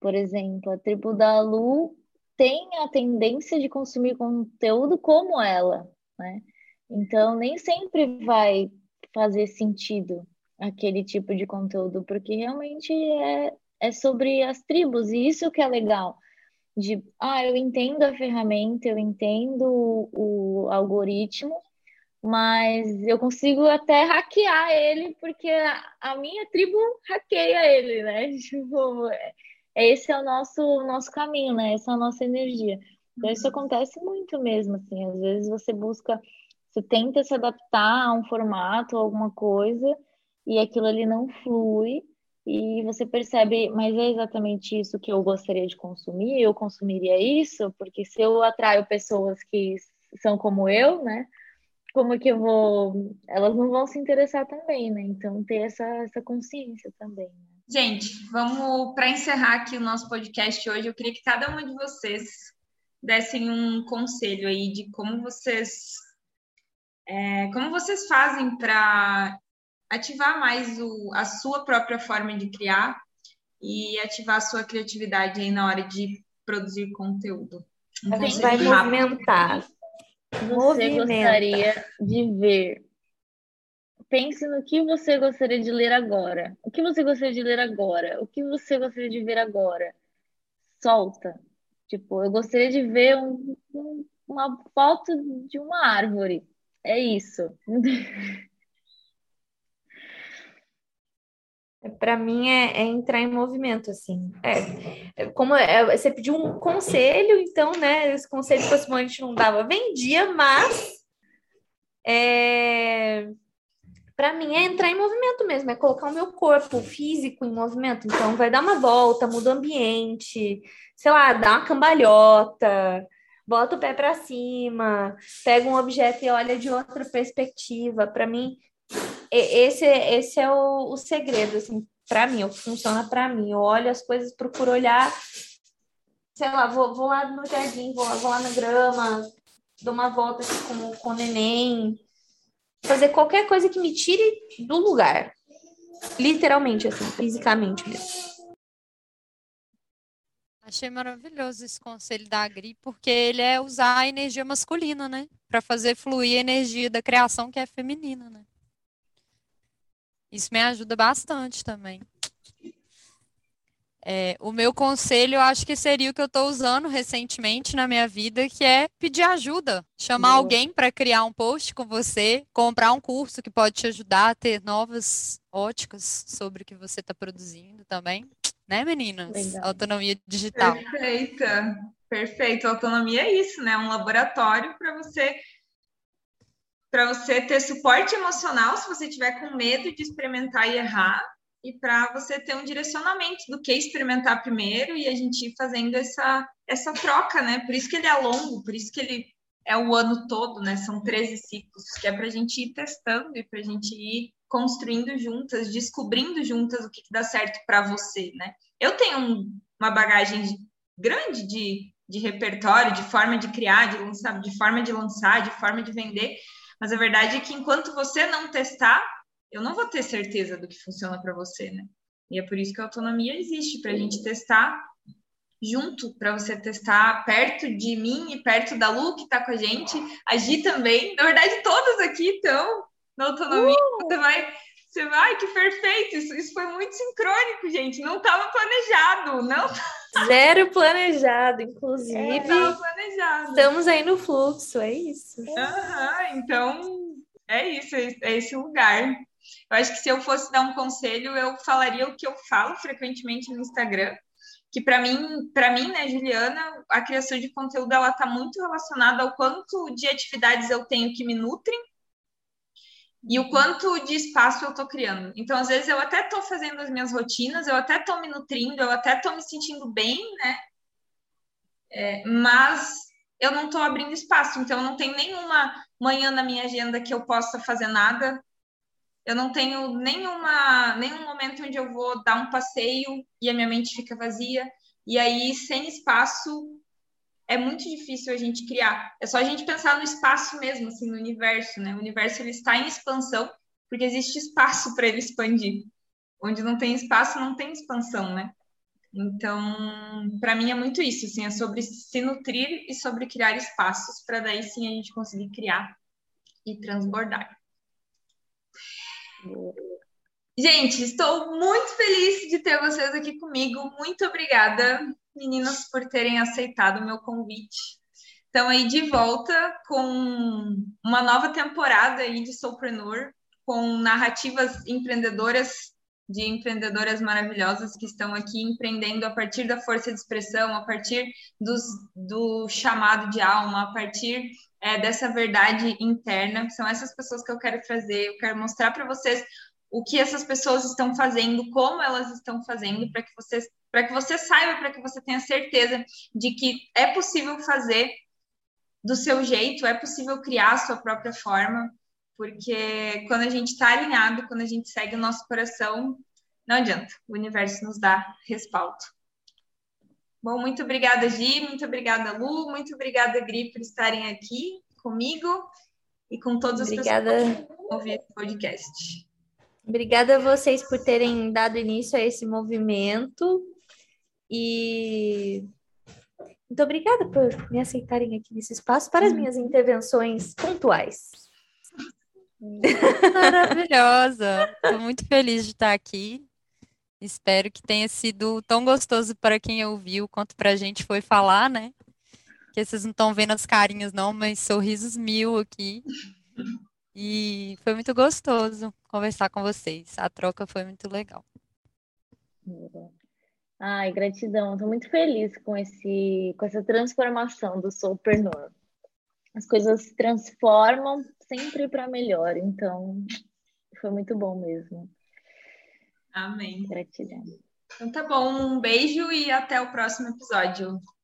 Por exemplo, a tribo da Lu tem a tendência de consumir conteúdo como ela, né? Então, nem sempre vai fazer sentido aquele tipo de conteúdo, porque realmente é, é sobre as tribos, e isso que é legal de, ah, eu entendo a ferramenta, eu entendo o, o algoritmo, mas eu consigo até hackear ele, porque a, a minha tribo hackeia ele, né? <laughs> Tipo, é- esse é o nosso, nosso caminho, né? Essa é a nossa energia. Então, isso acontece muito mesmo, assim, às vezes você busca, você tenta se adaptar a um formato, a alguma coisa, e aquilo ali não flui, e você percebe, mas é exatamente isso que eu gostaria de consumir, eu consumiria isso, porque se eu atraio pessoas que são como eu, né? Como é que eu vou. Elas não vão se interessar também, né? Então, ter essa, essa consciência também. Né? Gente, vamos para encerrar aqui o nosso podcast hoje. Eu queria que cada uma de vocês dessem um conselho aí de como vocês é, como vocês fazem para ativar mais o, a sua própria forma de criar e ativar a sua criatividade aí na hora de produzir conteúdo. Um a gente vai rápido. movimentar. Você Movimenta. gostaria de ver? Pense no que você gostaria de ler agora. O que você gostaria de ler agora? O que você gostaria de ver agora? Solta. Tipo, eu gostaria de ver um, um, uma foto de uma árvore. É isso. <laughs> Para mim é, é, entrar em movimento, assim. É, é como é, você pediu um conselho, então, né? Esse conselho possivelmente não dava, vendia, mas é, para mim é entrar em movimento mesmo, é colocar o meu corpo físico em movimento. Então, vai dar uma volta, muda o ambiente, sei lá, dá uma cambalhota, bota o pé para cima, pega um objeto e olha de outra perspectiva. Para mim, esse, esse é o, o segredo, assim, para mim, o que funciona para mim. Eu olho as coisas, procuro olhar, sei lá, vou, vou lá no jardim, vou, vou lá na grama, dou uma volta assim, com, com o neném, fazer qualquer coisa que me tire do lugar. Literalmente, assim, fisicamente mesmo. Achei maravilhoso esse conselho da Agri, porque ele é usar a energia masculina, né? Para fazer fluir a energia da criação que é feminina, né? Isso me ajuda bastante também. É, o meu conselho, eu acho que seria o que eu estou usando recentemente na minha vida, que é pedir ajuda. Chamar Boa. alguém para criar um post com você, comprar um curso que pode te ajudar a ter novas óticas sobre o que você está produzindo também. Né, meninas? Legal. Autonomia digital. Perfeita. Perfeito. Autonomia é isso, né? Um laboratório para você para você ter suporte emocional se você tiver com medo de experimentar e errar, e para você ter um direcionamento do que experimentar primeiro e a gente ir fazendo essa, essa troca, né? Por isso que ele é longo, por isso que ele é o ano todo, né? São 13 ciclos, que é para a gente ir testando e para a gente ir construindo juntas, descobrindo juntas o que, que dá certo para você, né? Eu tenho um, uma bagagem grande de, de repertório, de forma de criar, de lançar, de forma de lançar, de forma de vender, mas a verdade é que enquanto você não testar, eu não vou ter certeza do que funciona para você, né? E é por isso que a autonomia existe, para a gente testar junto, para você testar perto de mim e perto da Lu, que está com a gente, agir também. Na verdade, todas aqui estão na autonomia. Uh! Você vai. Você vai, que perfeito! Isso, isso foi muito sincrônico, gente. Não estava planejado, não. Zero planejado, inclusive. É, planejado. Estamos aí no fluxo, é isso. Uhum, então, é isso, é, é esse lugar. Eu acho que se eu fosse dar um conselho, eu falaria o que eu falo frequentemente no Instagram, que para mim, para mim, né, Juliana, a criação de conteúdo ela está muito relacionada ao quanto de atividades eu tenho que me nutrem e o quanto de espaço eu estou criando. Então, às vezes, eu até estou fazendo as minhas rotinas, eu até estou me nutrindo, eu até estou me sentindo bem, né? É, mas eu não estou abrindo espaço, então não tenho nenhuma manhã na minha agenda que eu possa fazer nada. Eu não tenho nenhuma, nenhum momento onde eu vou dar um passeio e a minha mente fica vazia. E aí, sem espaço, é muito difícil a gente criar. É só a gente pensar no espaço mesmo, assim, no universo, né? O universo ele está em expansão porque existe espaço para ele expandir. Onde não tem espaço, não tem expansão, né? Então, para mim é muito isso, assim, é sobre se nutrir e sobre criar espaços para daí sim a gente conseguir criar e transbordar. Gente, estou muito feliz de ter vocês aqui comigo. Muito obrigada meninas, por terem aceitado o meu convite. Estão aí de volta com uma nova temporada aí de Soulpreneur, com narrativas empreendedoras de empreendedoras maravilhosas que estão aqui empreendendo a partir da força de expressão, a partir dos, do chamado de alma, a partir é, dessa verdade interna. São essas pessoas que eu quero trazer, eu quero mostrar para vocês o que essas pessoas estão fazendo, como elas estão fazendo, para que você, para que você saiba, para que você tenha certeza de que é possível fazer do seu jeito, é possível criar a sua própria forma, porque quando a gente está alinhado, quando a gente segue o nosso coração, não adianta, o universo nos dá respaldo. Bom, muito obrigada, Gi, muito obrigada, Lu, muito obrigada, Gri, por estarem aqui comigo e com todas as obrigada. pessoas que ouvir esse podcast. Obrigada a vocês por terem dado início a esse movimento e muito obrigada por me aceitarem aqui nesse espaço para as minhas intervenções pontuais. Maravilhosa! Estou muito feliz de estar aqui. Espero que tenha sido tão gostoso para quem ouviu quanto para a gente foi falar, né? Que vocês não estão vendo as carinhas, não, mas sorrisos mil aqui. E foi muito gostoso conversar com vocês. A troca foi muito legal. Ai, gratidão. Estou muito feliz com esse, com essa transformação do Soulpreneur. As coisas se transformam sempre para melhor. Então, foi muito bom mesmo. Amém. Gratidão. Então tá bom, um beijo e até o próximo episódio.